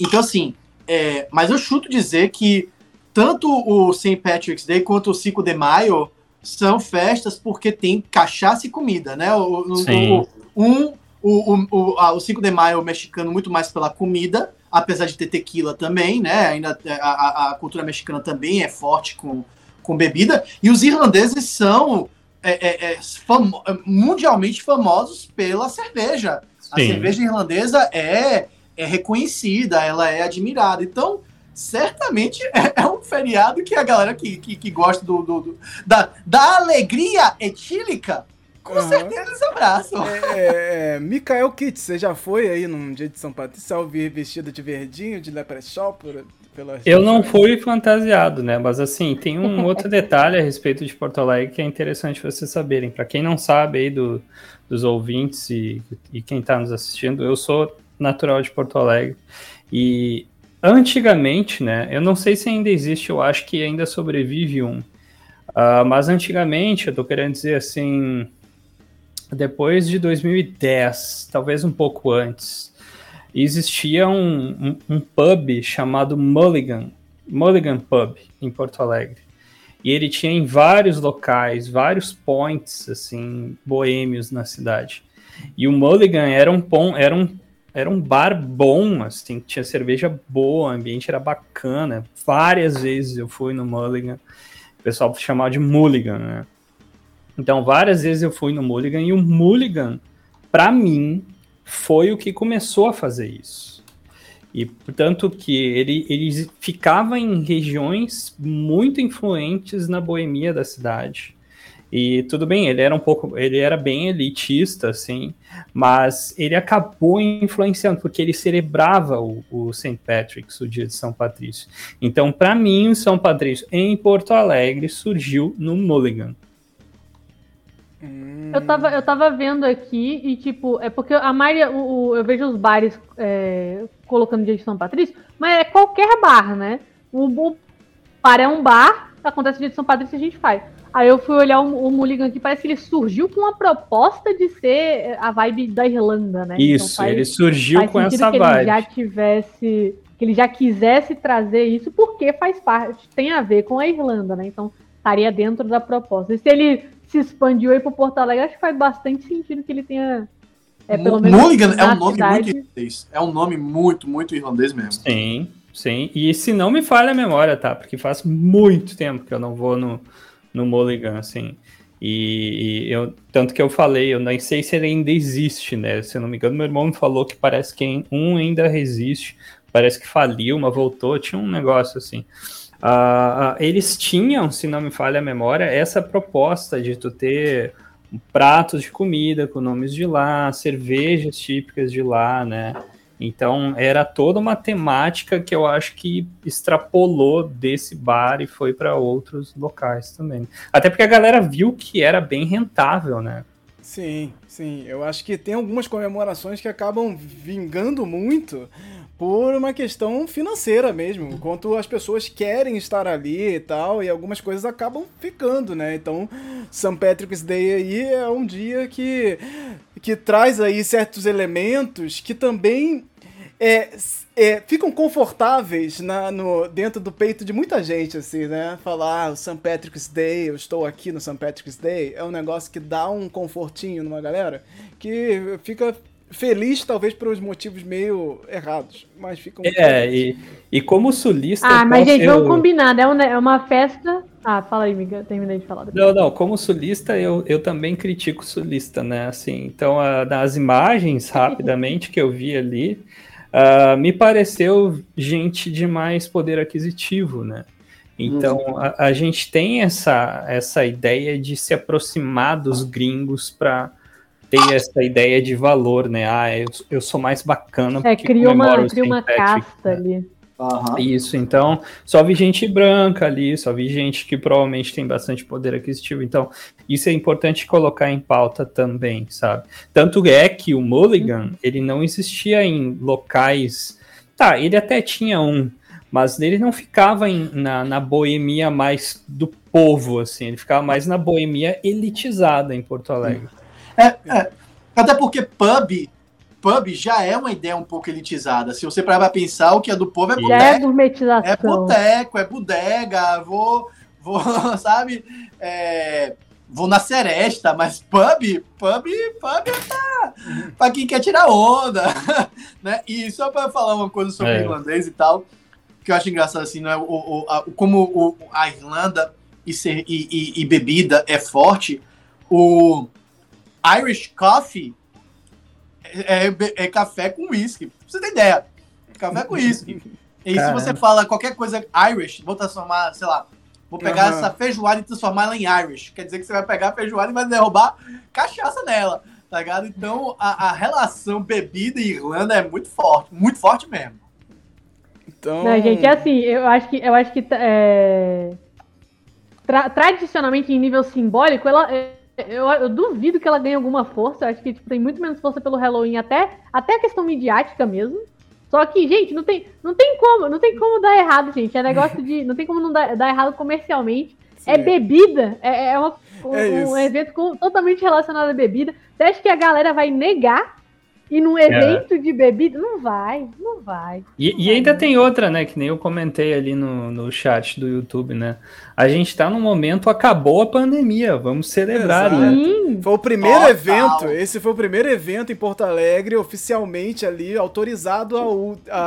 S3: então assim, é, mas eu chuto dizer que tanto o St. Patrick's Day quanto o 5 de Maio são festas porque tem cachaça e comida, né? O, o- o- um, o, o, o, a- o 5 de Maio mexicano muito mais pela comida, apesar de ter tequila também, né? Ainda a, a- a cultura mexicana também é forte com, com bebida. E os irlandeses são é, é, é, famo- mundialmente famosos pela cerveja. A
S4: Sim.
S3: cerveja irlandesa é, é reconhecida, ela é admirada. Então, certamente <laughs> é, é um feriado que a galera que, que, que gosta do, do- do- da, da alegria etílica, com
S1: Aham.
S3: certeza eles abraçam.
S1: É, é, Mikael Kitts, você já foi aí num dia de São Patrício ao vir vestido de verdinho, de leprechaun? Por, pela...
S4: Eu não fui fantasiado, né? Mas assim, tem um <laughs> outro detalhe a respeito de Porto Alegre que é interessante vocês saberem. Para quem não sabe aí do, dos ouvintes e, e quem está nos assistindo, eu sou natural de Porto Alegre e antigamente, né? Eu não sei se ainda existe, eu acho que ainda sobrevive um. Ah, mas antigamente, eu tô querendo dizer assim, depois de 2010, talvez um pouco antes, existia um, um, um pub chamado Mulligan, Mulligan Pub, em Porto Alegre. E ele tinha em vários locais, vários points, assim, boêmios na cidade. E o Mulligan era um, pon, era um, era um bar bom, assim, tinha cerveja boa, o ambiente era bacana. Várias vezes eu fui no Mulligan, o pessoal chamava de Mulligan, né? Então, várias vezes eu fui no Mulligan e o Mulligan, para mim, foi o que começou a fazer isso. E, portanto, que ele, ele ficava em regiões muito influentes na boemia da cidade. E tudo bem, ele era um pouco, ele era bem elitista, assim, mas ele acabou influenciando, porque ele celebrava o, o St. Patrick's, o dia de São Patrício. Então, para mim, o São Patrício em Porto Alegre surgiu no Mulligan.
S1: Hum,
S2: Eu tava, eu tava vendo aqui e, tipo, é porque a maioria, o, o- eu vejo os bares é, colocando dia de São Patrício, mas é qualquer bar, né? O, o bar é um bar, acontece dia de São Patrício e a gente faz. Aí eu fui olhar o, o Mulligan aqui, parece que ele surgiu com a proposta de ser a vibe da Irlanda, né? Então
S4: Isso,
S2: faz-
S4: ele surgiu com essa
S2: que
S4: vibe.
S2: ele já tivesse, que ele já quisesse trazer isso, porque faz parte, tem a ver com a Irlanda, né? Então estaria dentro da proposta. E se ele se expandiu aí pro Porto Alegre, acho que faz bastante sentido que ele tenha. É, pelo menos
S3: Mulligan é um nome
S2: cidade.
S3: muito irlandês. É um nome muito, muito irlandês mesmo.
S4: Sim, sim. E se não me falha a memória, tá? Porque faz muito tempo que eu não vou no, no Mulligan, assim. E, e eu, tanto que eu falei, eu nem sei se ele ainda existe, né? Se eu não me engano, meu irmão me falou que parece que um ainda resiste, parece que faliu, mas voltou, tinha um negócio assim. Ah, eles tinham, se não me falha a memória, essa proposta de tu ter pratos de comida com nomes de lá, cervejas típicas de lá, né? Então era toda uma temática que eu acho que extrapolou desse bar e foi para outros locais também. Até porque a galera viu que era bem rentável, né?
S1: Sim, sim. Eu acho que tem algumas comemorações que acabam vingando muito por uma questão financeira mesmo. Enquanto as pessoas querem estar ali e tal, e algumas coisas acabam ficando, né? Então, St. Patrick's Day aí é um dia que, que traz aí certos elementos que também é, é, ficam confortáveis na, no, dentro do peito de muita gente, assim, né? Falar, ah, o St. Patrick's Day, eu estou aqui no St. Patrick's Day, é um negócio que dá um confortinho numa galera que fica feliz, talvez por uns motivos meio errados, mas fica um
S4: É, e, e como sulista.
S2: Ah, mas gente, vamos combinar, né? É uma festa. Ah, fala aí, amiga, terminei de falar.
S4: Não, não, como sulista, eu, eu também critico sulista, né? Assim, então, a, das imagens, rapidamente, que eu vi ali, uh, me pareceu gente de mais poder aquisitivo, né? Então, uhum. a, a gente tem essa, essa ideia de se aproximar dos gringos para ter essa ideia de valor, né? Ah, eu, eu sou mais bacana.
S2: É, cria uma, cria uma casta né? ali.
S4: Uhum. Isso, então só vi gente branca ali, só vi gente que provavelmente tem bastante poder aquisitivo. Então, isso é importante colocar em pauta também, sabe? Tanto é que o Mulligan, ele não existia em locais. Tá, ele até tinha um, mas ele não ficava em, na, na boemia mais do povo, assim, ele ficava mais na boemia elitizada em Porto Alegre.
S3: É, é, até porque pub, pub já é uma ideia um pouco elitizada. Se você parar pra pensar, o que é do povo é boteco. É gourmetização. É boteco, é bodega, vou, vou <laughs> sabe, é, vou na seresta, mas pub, pub, pub é pra, pra quem quer tirar onda, <laughs> né? E só pra falar uma coisa sobre é. o irlandês e tal, que eu acho engraçado assim, não é o, o a, como o, a Irlanda e, ser, e, e, e bebida é forte, o Irish Coffee é, é, é café com whisky. Pra você ter ideia. Café com whisky. E Caramba. se você fala qualquer coisa Irish, vou transformar, sei lá, vou pegar uhum. essa feijoada e transformar ela em Irish. Quer dizer que você vai pegar a feijoada e vai derrubar cachaça nela, tá ligado? Então a, a relação bebida e Irlanda é muito forte, muito forte mesmo.
S2: Então... Não, gente, é assim, eu acho que, eu acho que é... Tra tradicionalmente, em nível simbólico, ela, eu, eu, duvido que ela ganhe alguma força. Eu acho que tipo, tem muito menos força pelo Halloween, até, até a questão midiática mesmo. Só que, gente, não tem, não tem como, não tem como dar errado, gente. É negócio de. Não tem como não dar, dar errado comercialmente. Sim. É bebida, é, é, uma, é um, um, evento com, totalmente relacionado à bebida. Você acha que a galera vai negar e num evento é. de bebida, não vai, não vai.
S4: E,
S2: não
S4: e ainda tem outra, né? Que nem eu comentei ali no, no chat do YouTube, né? A gente tá num momento, acabou a pandemia, vamos celebrar, Exato.
S1: né? Foi o primeiro Total. evento, esse foi o primeiro evento em Porto Alegre, oficialmente ali, autorizado a, a,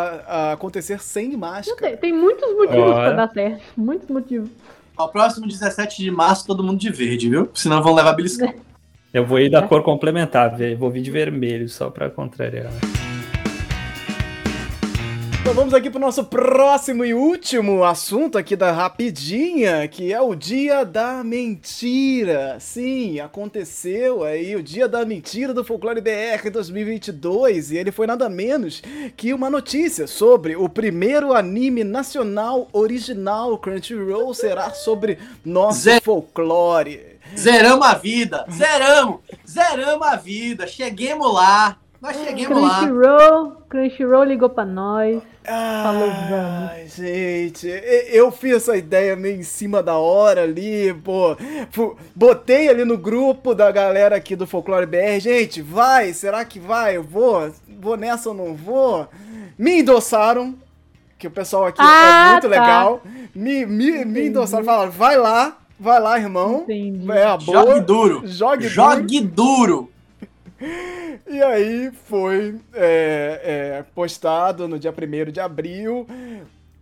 S1: a acontecer sem máscara.
S2: Tem, tem muitos motivos Ora. pra dar certo, muitos motivos.
S3: Ao próximo 17 de março, todo mundo de verde, viu? Senão vão levar beliscão. <laughs>
S4: Eu vou ir da é. cor complementar, vou vir de vermelho só para contrariar.
S1: Então vamos aqui para o nosso próximo e último assunto aqui da Rapidinha, que é o Dia da Mentira. Sim, aconteceu aí o Dia da Mentira do Folclore BR 2022 e ele foi nada menos que uma notícia sobre o primeiro anime nacional original Crunchyroll será sobre nosso Zé. folclore.
S3: Zeramos a vida. Zeramos. Zeramos a vida. Cheguemos lá. Nós cheguemos
S2: Crunchyroll, lá. Crunchyroll ligou pra nós. falou,
S1: vamos. gente, eu fiz essa ideia meio em cima da hora ali, pô. Botei ali no grupo da galera aqui do Folclore BR. Gente, vai, será que vai? Eu vou? Vou nessa ou não vou? Me endossaram, que o pessoal aqui é ah, é muito tá. legal. Me, me, me endossaram, falaram, vai lá, Vai lá, irmão. Entendi.
S3: É a boa. Jogue duro. Jogue, Jogue duro. <laughs>
S1: E aí foi é, é, postado no dia 1 de abril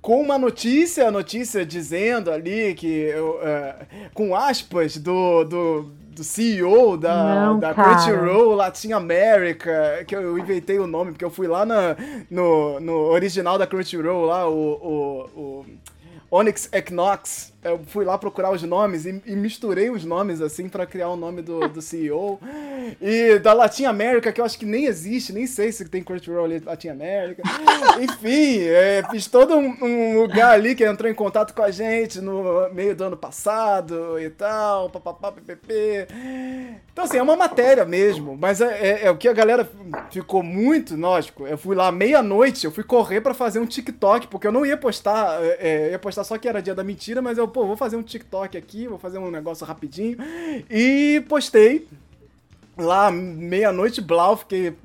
S1: com uma notícia, a notícia dizendo ali que, é, com aspas do, do, do CEO da, Não, da Crunchyroll Latin America, que eu inventei o nome, porque eu fui lá na, no, no original da Crunchyroll, lá, o, o, o Onyx Equinox, eu fui lá procurar os nomes e, e misturei os nomes assim para criar o nome do, do CEO. E da Latin America, que eu acho que nem existe, nem sei se tem Crunchyroll ali, Latin America. <laughs> Enfim, é, fiz todo um, um, lugar ali que entrou em contato com a gente no meio do ano passado e tal, papapá, ppp. Então, assim, é uma matéria mesmo, mas é, é, é o que a galera ficou muito, lógico. Eu fui lá meia-noite, eu fui correr para fazer um TikTok, porque eu não ia postar, é, é, ia postar só que era dia da mentira, mas eu, pô, vou fazer um TikTok aqui, vou fazer um negócio rapidinho. E postei lá, meia-noite, blau, fiquei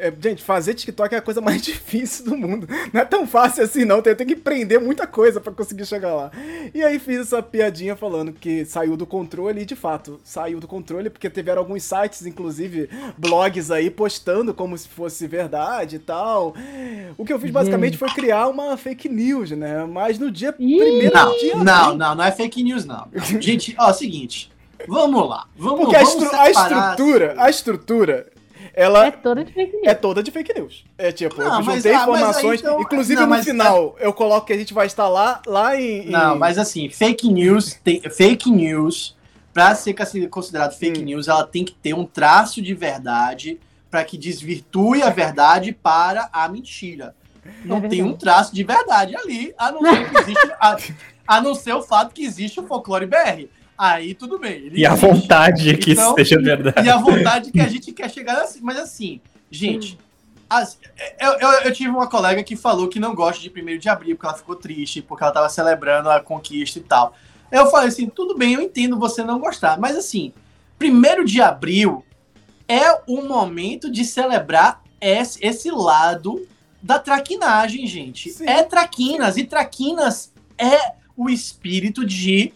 S1: é, gente, fazer TikTok é a coisa <laughs> mais difícil do mundo. Não é tão fácil assim, não. Tem, tem que aprender muita coisa para conseguir chegar lá. E aí fiz essa piadinha falando que saiu do controle e, de fato, saiu do controle, porque tiveram alguns sites, inclusive blogs aí, postando como se fosse verdade e tal. O que eu fiz basicamente foi criar uma fake news, né? Mas no dia
S3: Ih, primeiro. Não, dia não, não, não é fake news, não. <laughs> Gente, ó, é o seguinte. Vamos lá. Vamos,
S1: Porque
S3: vamos
S1: a, a estrutura, a estrutura ela
S2: é toda de fake news.
S1: É toda de fake news. É tipo, não, eu juntei ah, informações, então, inclusive não, no final é... eu coloco que a gente vai estar lá, lá em,
S3: em... Não, mas assim, fake news, tem, fake news, pra ser considerado fake hum. news, ela tem que ter um traço de verdade para que desvirtue a verdade para a mentira. Não é tem um traço de verdade ali, a não ser que existe, a, <laughs> a não ser o fato que existe o folclore BR aí tudo bem.
S4: e a vontade que então, isso seja verdade.
S3: E a vontade que a gente quer chegar assim. Mas assim, gente, as, eu, eu, eu, tive uma colega que falou que não gosta de 1 de abril, porque ela ficou triste, porque ela estava celebrando a conquista e tal. Eu falei assim, tudo bem, eu entendo você não gostar, mas assim, 1 de abril é o momento de celebrar esse, esse lado da traquinagem, gente. Sim. É traquinas, e traquinas é o espírito de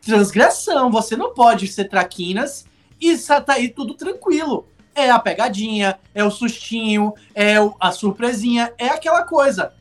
S3: transgressão. Você não pode ser traquinas e aí tudo tranquilo. É a pegadinha, é o sustinho, é a surpresinha, é aquela coisa.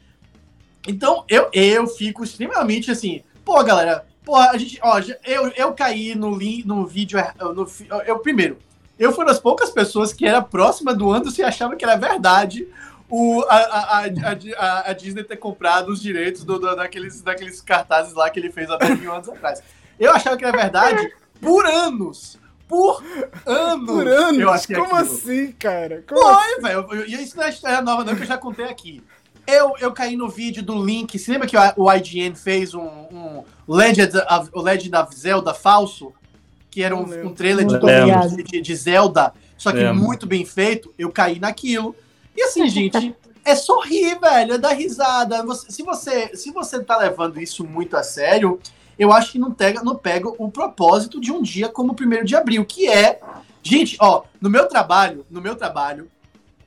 S3: Então eu, eu fico extremamente assim, pô, galera, pô, a gente, ó, eu, eu caí no, no vídeo, no, eu primeiro, eu fui das poucas pessoas que era próxima do Anderson e achava que era verdade o, a, a, a, a, Disney ter comprado os direitos do, do, daqueles, daqueles cartazes lá que ele fez há 10 mil anos atrás. Eu achava que era verdade por anos. Por anos.
S1: Por anos? Como aquilo. assim, cara? Como
S3: Foi, assim? velho. E isso não é história nova, não, que eu já contei aqui. Eu, eu caí no vídeo do Link. Você lembra que o IGN fez um, um Legend, of, o Legend of Zelda falso? Que era um, um trailer de, de, de, Zelda, só que muito bem feito. Eu caí naquilo. E assim, gente, é sorrir, velho, é dar risada. Você, se, você, se você tá levando isso muito a sério, eu acho que não pega, não pega o propósito de um dia como o primeiro de abril, que é. Gente, ó, no meu trabalho, no meu trabalho,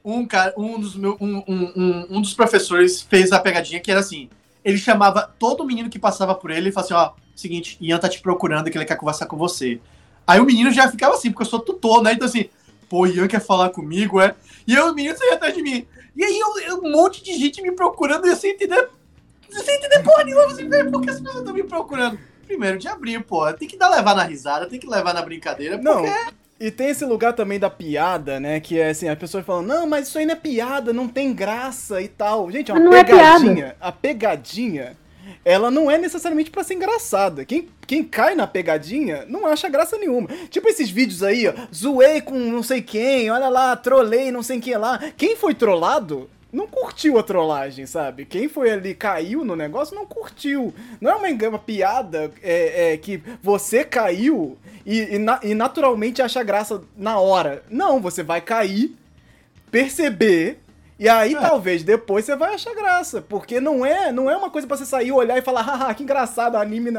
S3: um cara, um dos, meu, um, um, um, dos professores fez a pegadinha que era assim: ele chamava todo menino que passava por ele e falava assim: ó, seguinte, Ian tá te procurando que ele quer conversar com você. Aí o menino já ficava assim, porque eu sou tutor, né? Então assim, pô, Ian quer falar comigo, é? E aí o menino saía atrás de mim. E aí eu, um monte de gente me procurando e eu sem entender sem entender porra nenhuma, você vê por que as pessoas estão me procurando. Primeiro de abril, pô. Tem que dar levar na risada, tem que levar na brincadeira, porque...
S1: Não. E tem esse lugar também da piada, né? Que é assim, as pessoas falam, não, mas isso aí não é piada, não tem graça e tal. Gente, é uma não é pegadinha. É a pegadinha, ela não é necessariamente para ser engraçada. Quem, quem cai na pegadinha não acha graça nenhuma. Tipo esses vídeos aí, ó. Zoei com não sei quem, olha lá, trolei não sei quem lá. Quem foi trollado não curtiu a trollagem, sabe? Quem foi ali, caiu no negócio, não curtiu. Não é uma, uma piada é, é, que você caiu e, e, na, e naturalmente acha graça na hora. Não, você vai cair, perceber e aí, é. talvez, depois você vai achar graça. Porque não é não é uma coisa pra você sair, olhar e falar, haha, que engraçado, anime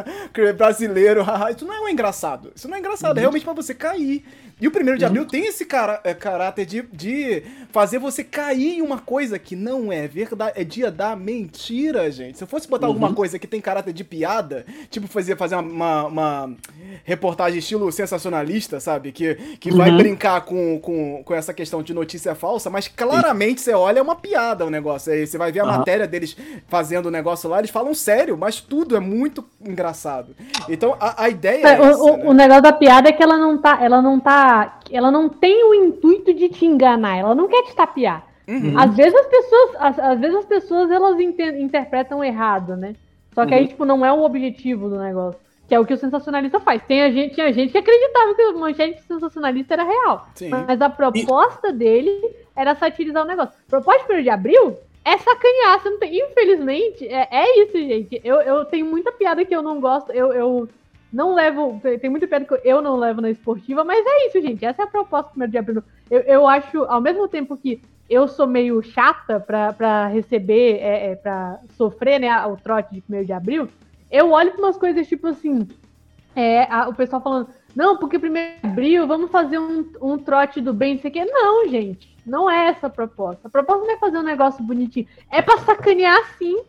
S1: brasileiro, <laughs> haha. Isso não é um engraçado. Isso não é engraçado, é uhum. é realmente pra você cair. E o primeiro de abril uhum. tem esse cara, é, caráter de, de fazer você cair em uma coisa que não é verdade. É dia da mentira, gente. Se eu fosse botar uhum. alguma coisa que tem caráter de piada, tipo fazer, fazer uma, uma, uma reportagem estilo sensacionalista, sabe? Que, que uhum. vai brincar com, com, com essa questão de notícia falsa, mas claramente você olha, é uma piada o negócio. Aí você vai ver a matéria deles fazendo o negócio lá, eles falam sério, mas tudo é muito engraçado. Então a, a ideia é,
S2: é essa, o, né? o negócio da piada é que ela não tá. Ela não tá ela não tem o intuito de te enganar, ela não quer te tapear. Uhum. Às vezes as pessoas, às, às, vezes as pessoas elas inter, interpretam errado, né? Só que uhum. aí, tipo, não é o objetivo do negócio. Que é o que o sensacionalista faz. Tem a gente, tinha gente que acreditava que o manchete sensacionalista era real.
S1: Sim.
S2: Mas a proposta dele era satirizar o negócio. Propósito de abril é sacanear. Tem... Infelizmente, é, é isso, gente. Eu, eu tenho muita piada que eu não gosto. Eu, eu não levo. Tem muita piada que eu não levo na esportiva, mas é isso, gente. Essa é a proposta do primeiro de abril. Eu, eu acho, ao mesmo tempo que eu sou meio chata pra, receber, é, é, pra sofrer né, o trote de primeiro de abril, eu olho para umas coisas tipo assim. É, a, o pessoal falando, não, porque primeiro de abril, vamos fazer um, um trote do bem, não sei o quê. Não, gente, não é essa a proposta. A proposta não é fazer um negócio bonitinho. É pra sacanear sim.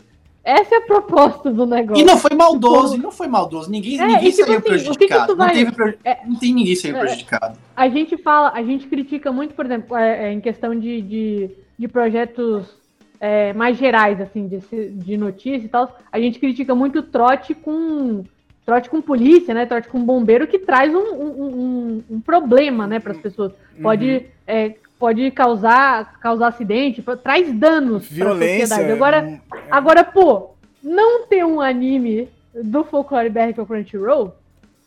S2: Essa é a proposta do negócio.
S3: E não foi maldoso, e não foi maldoso. Ninguém, é, ninguém tipo saiu assim, prejudicado. Que que vai... não, teve, é, não tem ninguém saiu é, prejudicado.
S2: A gente fala, a gente critica muito, por exemplo, é, é em questão de, de, de projetos é, mais gerais, assim, de, de notícia e tal. A gente critica muito o trote com trote com polícia, né? Trote com bombeiro, que traz um, um, um, um problema, né, para as pessoas. Pode uhum. é, pode causar, causar acidente, traz danos
S1: para a sociedade.
S2: Agora, é... agora, pô, não ter um anime do Folklore BR que é o Crunchyroll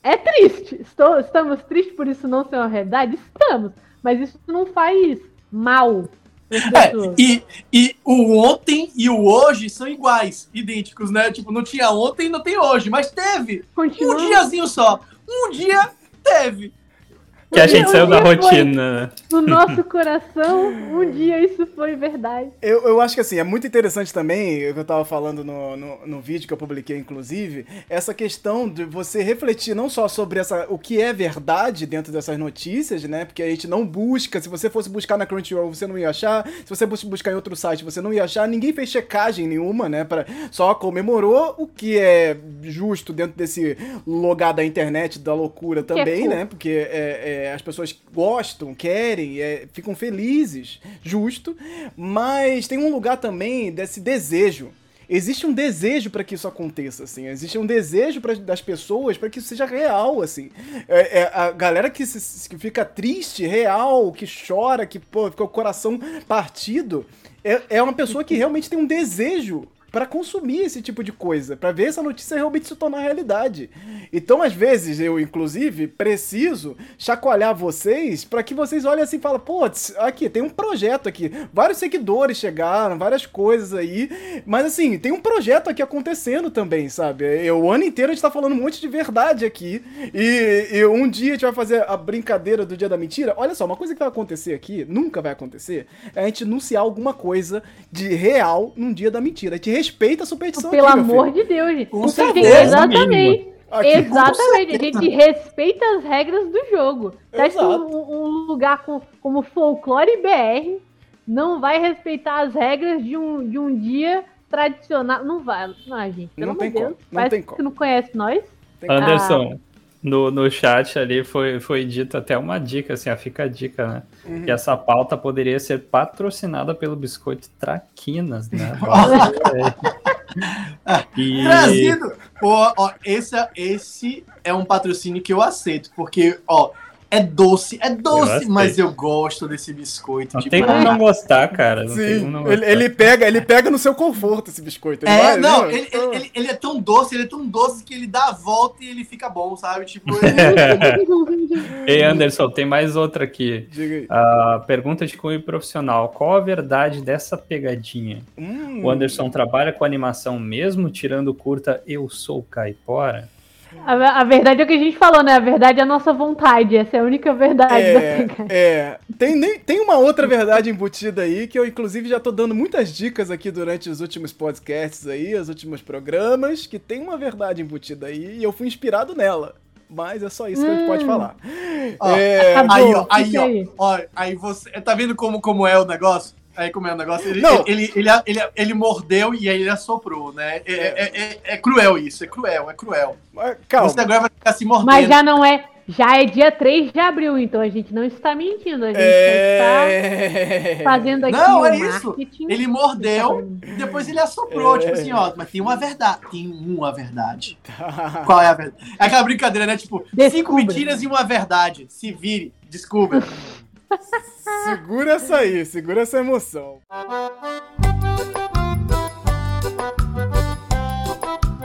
S2: é triste. Estou, estamos tristes por isso não ser uma realidade? Estamos. Mas isso não faz mal.
S3: É, e, e o ontem e o hoje são iguais, idênticos, né? Tipo, não tinha ontem e não tem hoje, mas teve. Continua. Um diazinho só. Um dia teve.
S4: Que a gente saiu da rotina.
S2: No nosso coração, um dia isso foi verdade.
S1: Eu, eu acho que assim, é muito interessante também, o que eu tava falando no, no, no, vídeo que eu publiquei, inclusive, essa questão de você refletir não só sobre essa, o que é verdade dentro dessas notícias, né? Porque a gente não busca, se você fosse buscar na Crunchyroll, você não ia achar, se você fosse buscar em outro site, você não ia achar, ninguém fez checagem nenhuma, né? Pra, só comemorou o que é justo dentro desse lugar da internet, da loucura também, é né? Porque é, é é, as pessoas gostam, querem, é, ficam felizes, justo, mas tem um lugar também desse desejo. Existe um desejo para que isso aconteça, assim. Existe um desejo pra, das pessoas para que isso seja real, assim. É, é, a galera que, se, que fica triste, real, que chora, que pô, fica o coração partido, é, é uma pessoa que realmente tem um desejo para consumir esse tipo de coisa, para ver essa notícia realmente se tornar realidade. Então, às vezes, eu, inclusive, preciso chacoalhar vocês para que vocês olhem assim e falem, pô, aqui, tem um projeto aqui. Vários seguidores chegaram, várias coisas aí. Mas, assim, tem um projeto aqui acontecendo também, sabe? Eu, o ano inteiro a gente tá falando um monte de verdade aqui. E, e um dia a gente vai fazer a brincadeira do dia da mentira. Olha só, uma coisa que vai acontecer aqui, nunca vai acontecer, é a gente anunciar alguma coisa de real num dia da mentira. A gente respeita a superstição
S2: Pelo aqui, amor de Deus, gente. Com certeza. Exatamente. Aqui, Exatamente, a gente respeita as regras do jogo. Tá Exato. Um, um, lugar com, como Folclore BR não vai respeitar as regras de um, de um dia tradicional. Não vai, não, gente. Pelo não tem Deus. Como. Não tem como. que não conhece nós.
S4: Anderson, ah, no, no chat ali foi, foi dito até uma dica, assim, ó, fica a dica, né? Uhum. Que essa pauta poderia ser patrocinada pelo biscoito Traquinas, né? <laughs> <laughs>
S3: e... Trazido! Pô, ó, esse, é, esse é um patrocínio que eu aceito, porque, ó, é doce, é doce, eu mas eu gosto desse biscoito.
S4: Não tem como não gostar, cara. Não
S1: Sim, não gostar. Ele, ele, pega, ele pega no seu conforto esse biscoito.
S3: Ele é, vai, não, né? ele, ele, ele, é tão doce, ele é tão doce que ele dá a volta e ele fica bom, sabe? Tipo, <laughs>
S4: Ei, Anderson, tem mais outra aqui. Diga aí. Uh, pergunta de cunho profissional. Qual a verdade dessa pegadinha? Hum. O Anderson trabalha com animação mesmo, tirando curta Eu Sou Caipora?
S2: A, a, verdade é o que a gente falou, né? A verdade é a nossa vontade. Essa é a única verdade
S1: é, da É. Tem, tem uma outra verdade embutida aí, que eu, inclusive, já tô dando muitas dicas aqui durante os últimos podcasts aí, os últimos programas, que tem uma verdade embutida aí, e eu fui inspirado nela. Mas é só isso que a gente pode hum. falar.
S3: Ó, é... Aí, ó, aí, ó, ó, aí você. Tá vendo como, como é o negócio? Aí como é o negócio? Ele, não. Ele, ele, ele, ele, ele mordeu e aí ele assoprou, né? É, é, é, é cruel isso, é cruel, é cruel.
S1: calma. Você
S3: agora vai ficar se mordendo.
S2: Mas já não é. Já é dia 3 de abril, então a gente não está mentindo, a gente é... está fazendo aqui
S3: Não, é isso. Ele mordeu e depois ele assoprou, é... tipo assim, ó, mas tem uma verdade, tem uma verdade. Qual é a verdade? É aquela brincadeira, né? Tipo, Descubra. cinco mentiras e uma verdade. Se vire, descubra. <laughs>
S1: segura essa aí, segura essa emoção.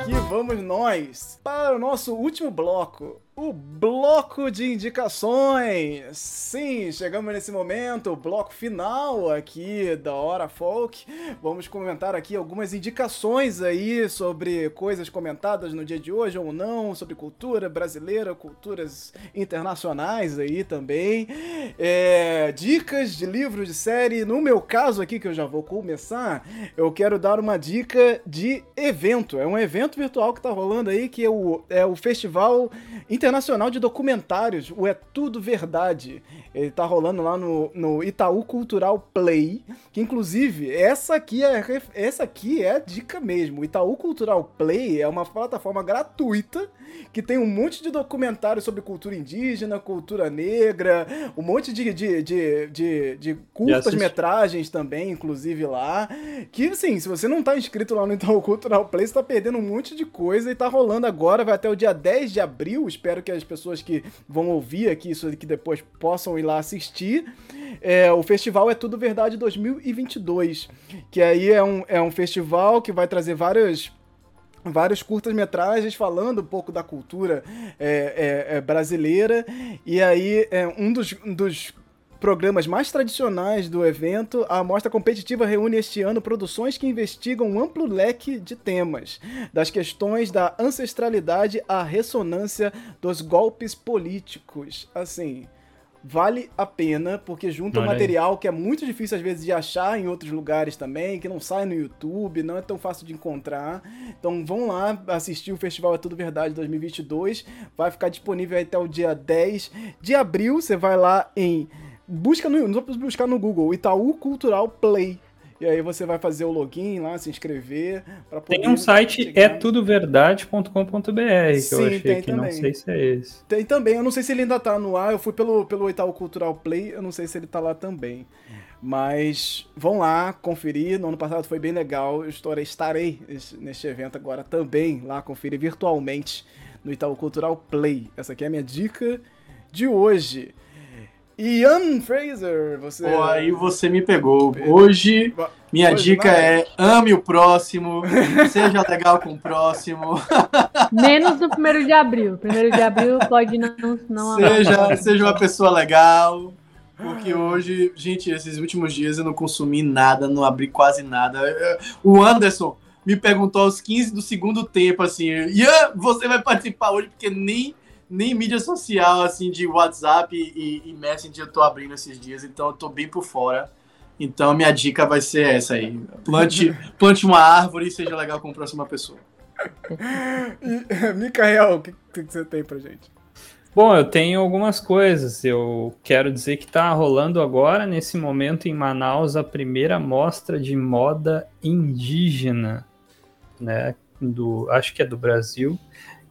S1: Que vamos nós para o nosso último bloco. O bloco de indicações. Sim, chegamos nesse momento, o bloco final aqui da Hora Folk. Vamos comentar aqui algumas indicações aí sobre coisas comentadas no dia de hoje ou não, sobre cultura brasileira, culturas internacionais aí também. É, dicas de livros de série. No meu caso aqui, que eu já vou começar, eu quero dar uma dica de evento. É um evento virtual que tá rolando aí, que é o, é o Festival Internacional de Documentários, o É Tudo Verdade. Ele tá rolando lá no, no Itaú Cultural Play, que inclusive essa aqui é essa aqui é a dica mesmo. O Itaú Cultural Play é uma plataforma gratuita que tem um monte de documentários sobre cultura indígena, cultura negra, um monte de, de, de, de, de curtas-metragens também, inclusive lá. Que, assim, se você não tá inscrito lá no Itaú Cultural Play, você tá perdendo um monte de coisa e tá rolando agora, vai até o dia 10 de abril. Espero que as pessoas que vão ouvir aqui isso aqui depois possam ir lá assistir. É, o festival é Tudo Verdade 2022, que aí é um, é um festival que vai trazer várias vários curtas-metragens falando um pouco da cultura é, é, é, brasileira. E aí, é, um dos, um dos programas mais tradicionais do evento, a Mostra Competitiva reúne este ano produções que investigam um amplo leque de temas, das questões da ancestralidade à ressonância dos golpes políticos. Assim, vale a pena, porque junta um material aí. que é muito difícil às vezes de achar em outros lugares também, que não sai no YouTube, não é tão fácil de encontrar. Então vão lá assistir o Festival É Tudo Verdade 2022, vai ficar disponível até o dia 10 de abril, você vai lá em busca no, não buscar no Google, Itaú Cultural Play. E aí você vai fazer o login lá, se inscrever
S4: para poder. Tem um site é tudoverdade.com.br que Sim, eu achei que também. não sei se é esse.
S1: Tem também, eu não sei se ele ainda tá no ar, eu fui pelo, pelo Itaú Cultural Play, eu não sei se ele tá lá também. Mas vão lá conferir, no ano passado foi bem legal, eu estarei, estarei neste evento agora também lá conferir virtualmente no Itaú Cultural Play. Essa aqui é a minha dica de hoje. Ian Fraser, você.
S3: Pô, aí você me pegou. Hoje, minha Hoje dica é ame o próximo, <laughs> seja legal com o próximo.
S2: Menos no primeiro de abril. Primeiro de abril pode não. não
S3: seja, seja uma pessoa legal. Porque hoje, gente, esses últimos dias eu não consumi nada, não abri quase nada. O Anderson me perguntou aos 15 do segundo tempo assim: Ian, você vai participar hoje? Porque nem nem mídia social, assim, de WhatsApp e, e Messenger eu tô abrindo esses dias, então eu tô bem por fora. Então minha dica vai ser essa aí. Plante, <laughs> plante uma árvore e seja legal com a próxima pessoa. <laughs>
S1: e, Mikael, o que, que você tem pra gente?
S4: Bom, eu tenho algumas coisas. Eu quero dizer que está rolando agora, nesse momento, em Manaus, a primeira mostra de moda indígena, né? Do, acho que é do Brasil.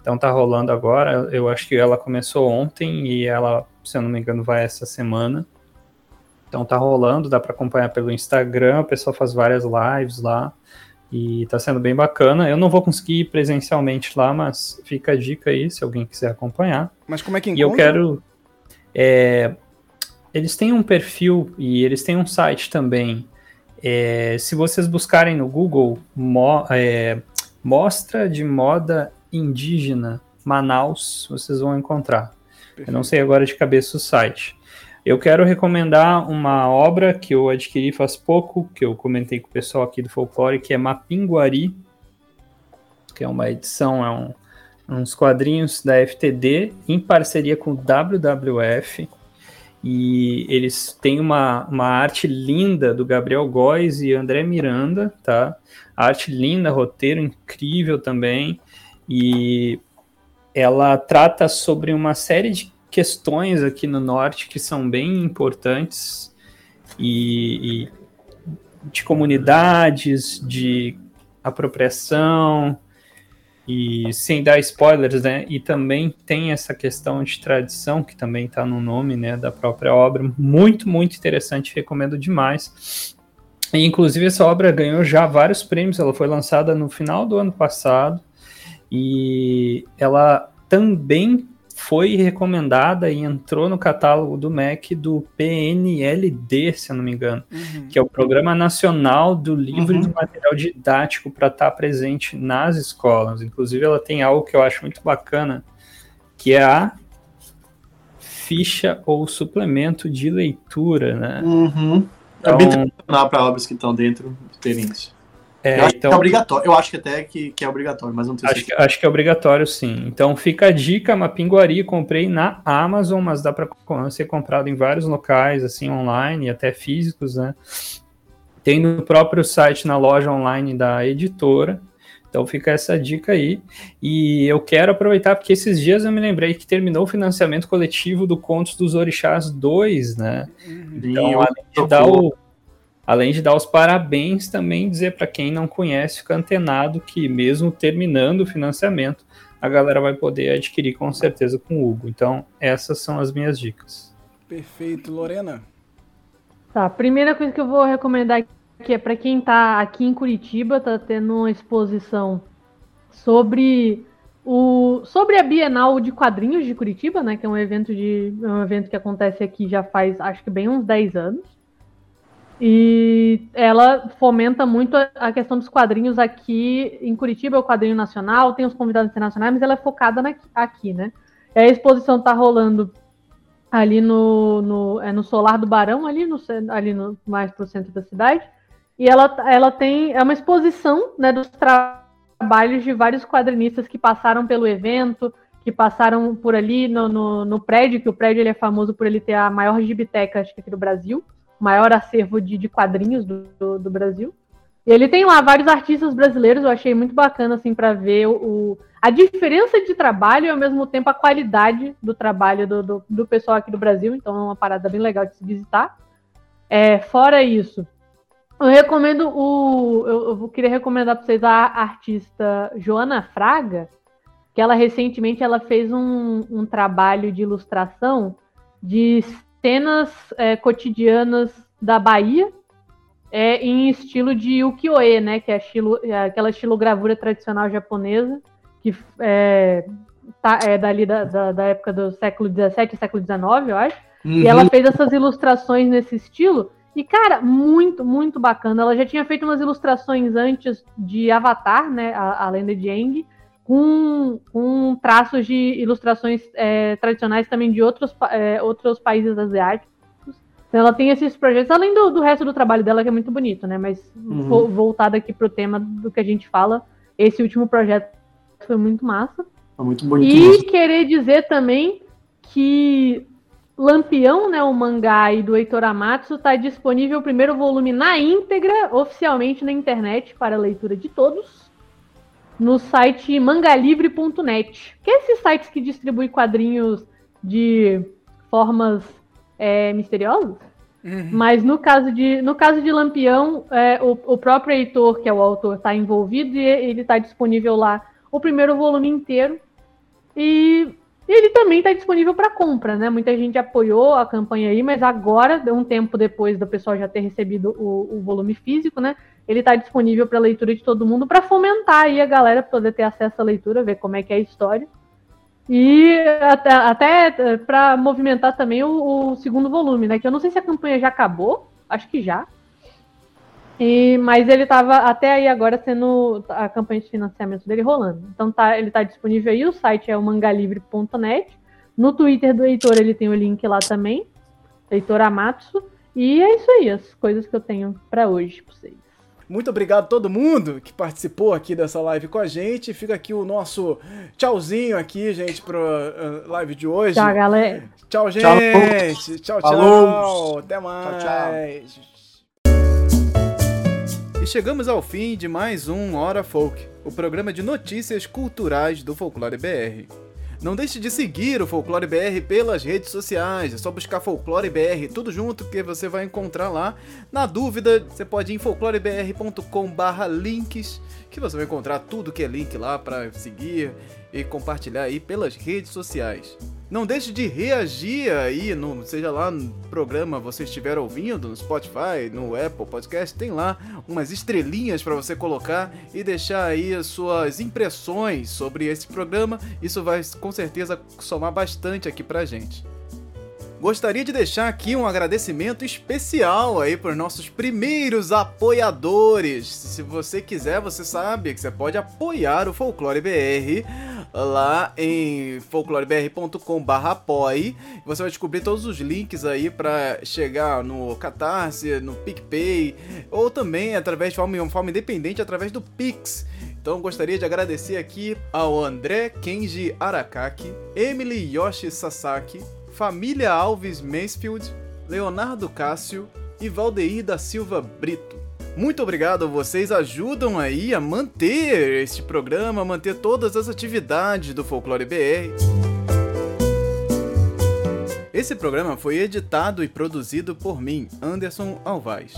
S4: Então tá rolando agora. Eu acho que ela começou ontem e ela, se eu não me engano, vai essa semana. Então tá rolando, dá para acompanhar pelo Instagram, o pessoal faz várias lives lá e tá sendo bem bacana. Eu não vou conseguir ir presencialmente lá, mas fica a dica aí se alguém quiser acompanhar.
S1: Mas como é que
S4: encontra? E eu quero é, eles têm um perfil e eles têm um site também. É, se vocês buscarem no Google mo, é, mostra de moda indígena Manaus, vocês vão encontrar. Perfeito. Eu não sei agora de cabeça o site. Eu quero recomendar uma obra que eu adquiri faz pouco, que eu comentei com o pessoal aqui do Folclore, que é Mapinguari, que é uma edição, é um, uns quadrinhos da FTD em parceria com o WWF. E eles têm uma, uma arte linda do Gabriel Góes e André Miranda, tá? Arte linda, roteiro incrível também e ela trata sobre uma série de questões aqui no norte que são bem importantes e, e de comunidades, de apropriação e sem dar spoilers, né? E também tem essa questão de tradição que também está no nome, né, da própria obra. Muito, muito interessante, recomendo demais. E, inclusive essa obra ganhou já vários prêmios. Ela foi lançada no final do ano passado e ela também foi recomendada e entrou no catálogo do MEC do PNLD, se eu não me engano, uhum. que é o Programa Nacional do Livro uhum. de Material Didático para estar tá presente nas escolas. Inclusive, ela tem algo que eu acho muito bacana, que é a ficha ou suplemento de leitura, né?
S3: Uhum. Então, é bem tradicional para obras que estão dentro terem isso. É, eu acho então, que é obrigatório. Eu acho que até que, que é obrigatório, mas não tenho
S4: acho que, acho que é obrigatório, sim. Então fica a dica, Mapinguari, comprei na Amazon, mas dá para ser comprado em vários locais, assim, online, até físicos, né? Tem no próprio site, na loja online da editora. Então fica essa dica aí. E eu quero aproveitar, porque esses dias eu me lembrei que terminou o financiamento coletivo do Contos dos Orixás 2, né? Uhum. Então, além de dar o Além de dar os parabéns, também dizer para quem não conhece, fica antenado que mesmo terminando o financiamento, a galera vai poder adquirir com certeza com o Hugo. Então, essas são as minhas dicas.
S1: Perfeito, Lorena.
S2: Tá, a primeira coisa que eu vou recomendar aqui é para quem está aqui em Curitiba, tá tendo uma exposição sobre o sobre a Bienal de Quadrinhos de Curitiba, né, que é um evento de um evento que acontece aqui já faz acho que bem uns 10 anos. E ela fomenta muito a questão dos quadrinhos aqui em Curitiba, é o quadrinho nacional, tem os convidados internacionais, mas ela é focada na, aqui, né? E a exposição está rolando ali no, no, é no Solar do Barão, ali, no, ali no, mais para o centro da cidade. E ela, ela tem. É uma exposição né, dos trabalhos de vários quadrinistas que passaram pelo evento, que passaram por ali no, no, no prédio, que o prédio ele é famoso por ele ter a maior gibiteca, acho que aqui do Brasil maior acervo de, de quadrinhos do, do, do, Brasil. E ele tem lá vários artistas brasileiros, eu achei muito bacana assim para ver o, a diferença de trabalho e ao mesmo tempo a qualidade do trabalho do, do, do pessoal aqui do Brasil. Então é uma parada bem legal de se visitar. É, fora isso, eu recomendo o. Eu, eu queria recomendar para vocês a artista Joana Fraga, que ela recentemente ela fez um, um trabalho de ilustração de cenas é, cotidianas da Bahia é, em estilo de ukiyo-e, né? Que é, estilo, é aquela estilogravura tradicional japonesa, que é, tá, é dali da, da, da, época do século XVII século XIX, eu acho. Uhum. E ela fez essas ilustrações nesse estilo. E, cara, muito, muito bacana. Ela já tinha feito umas ilustrações antes de Avatar, né? A, a lenda de Aang com, com traços de ilustrações é, tradicionais também de outros, é, outros países asiáticos. Então, ela tem esses projetos, além do, do resto do trabalho dela, que é muito bonito, né? Mas uhum. voltado aqui para o tema do que a gente fala, esse último projeto foi muito massa.
S3: Foi muito bonito.
S2: E mesmo. querer dizer também que Lampião, né, o mangá aí do Heitor Amatsu, está disponível o primeiro volume na íntegra, oficialmente na internet, para leitura de todos no site mangalivre.net, que é esses sites que distribui quadrinhos de formas é, misteriosas. Uhum. Mas no caso de, no caso de Lampião, é, o, o, próprio editor, que é o autor, está envolvido e ele está disponível lá o primeiro volume inteiro. E ele também está disponível para compra, né? Muita gente apoiou a campanha aí, mas agora, um tempo depois do pessoal já ter recebido o, o volume físico, né? ele está disponível para leitura de todo mundo para fomentar aí a galera poder ter acesso à leitura, ver como é que é a história. E até, até eh, para movimentar também o, o, segundo volume, né? Que eu não sei se a campanha já acabou, acho que já. E, mas ele estava até aí agora sendo a campanha de financiamento dele rolando. Então tá, ele está disponível aí, o site é o mangalivre.net. No Twitter do Heitor ele tem o link lá também, Heitor Amatsu. E é isso aí, as coisas que eu tenho para hoje para vocês.
S1: Muito obrigado a todo mundo que participou aqui dessa live com a gente. Fica aqui o nosso tchauzinho aqui, gente, pro uh, live de hoje.
S2: Tchau, galera.
S1: Tchau, gente. Tchau, tchau. tchau. Até mais. Tchau, tchau. E chegamos ao fim de mais um Hora Folk, o programa de notícias culturais do Folclore BR. Não deixe de seguir o Folclore BR pelas redes sociais. É só buscar Folclore BR tudo junto que você vai encontrar lá. Na dúvida, você pode ir em folclorebr.com/links que você vai encontrar tudo que é link lá para seguir e compartilhar aí pelas redes sociais. Não deixe de reagir aí, no, seja lá no programa você estiver ouvindo, no Spotify, no Apple Podcast, tem lá umas estrelinhas para você colocar e deixar aí as suas impressões sobre esse programa. Isso vai com certeza somar bastante aqui pra gente. Gostaria de deixar aqui um agradecimento especial aí para os nossos primeiros apoiadores. Se você quiser, você sabe que você pode apoiar o Folclore BR lá em folclorebr.com/apoie. Você vai descobrir todos os links aí para chegar no Catarse, no PicPay ou também através de forma, forma independente através do Pix. Então gostaria de agradecer aqui ao André Kenji Arakaki, Emily Yoshi Sasaki, Família Alves Mansfield, Leonardo Cássio e Valdeir da Silva Brito. Muito obrigado, vocês ajudam aí a manter este programa, manter todas as atividades do Folclore BR. Esse programa foi editado e produzido por mim, Anderson Alvaz.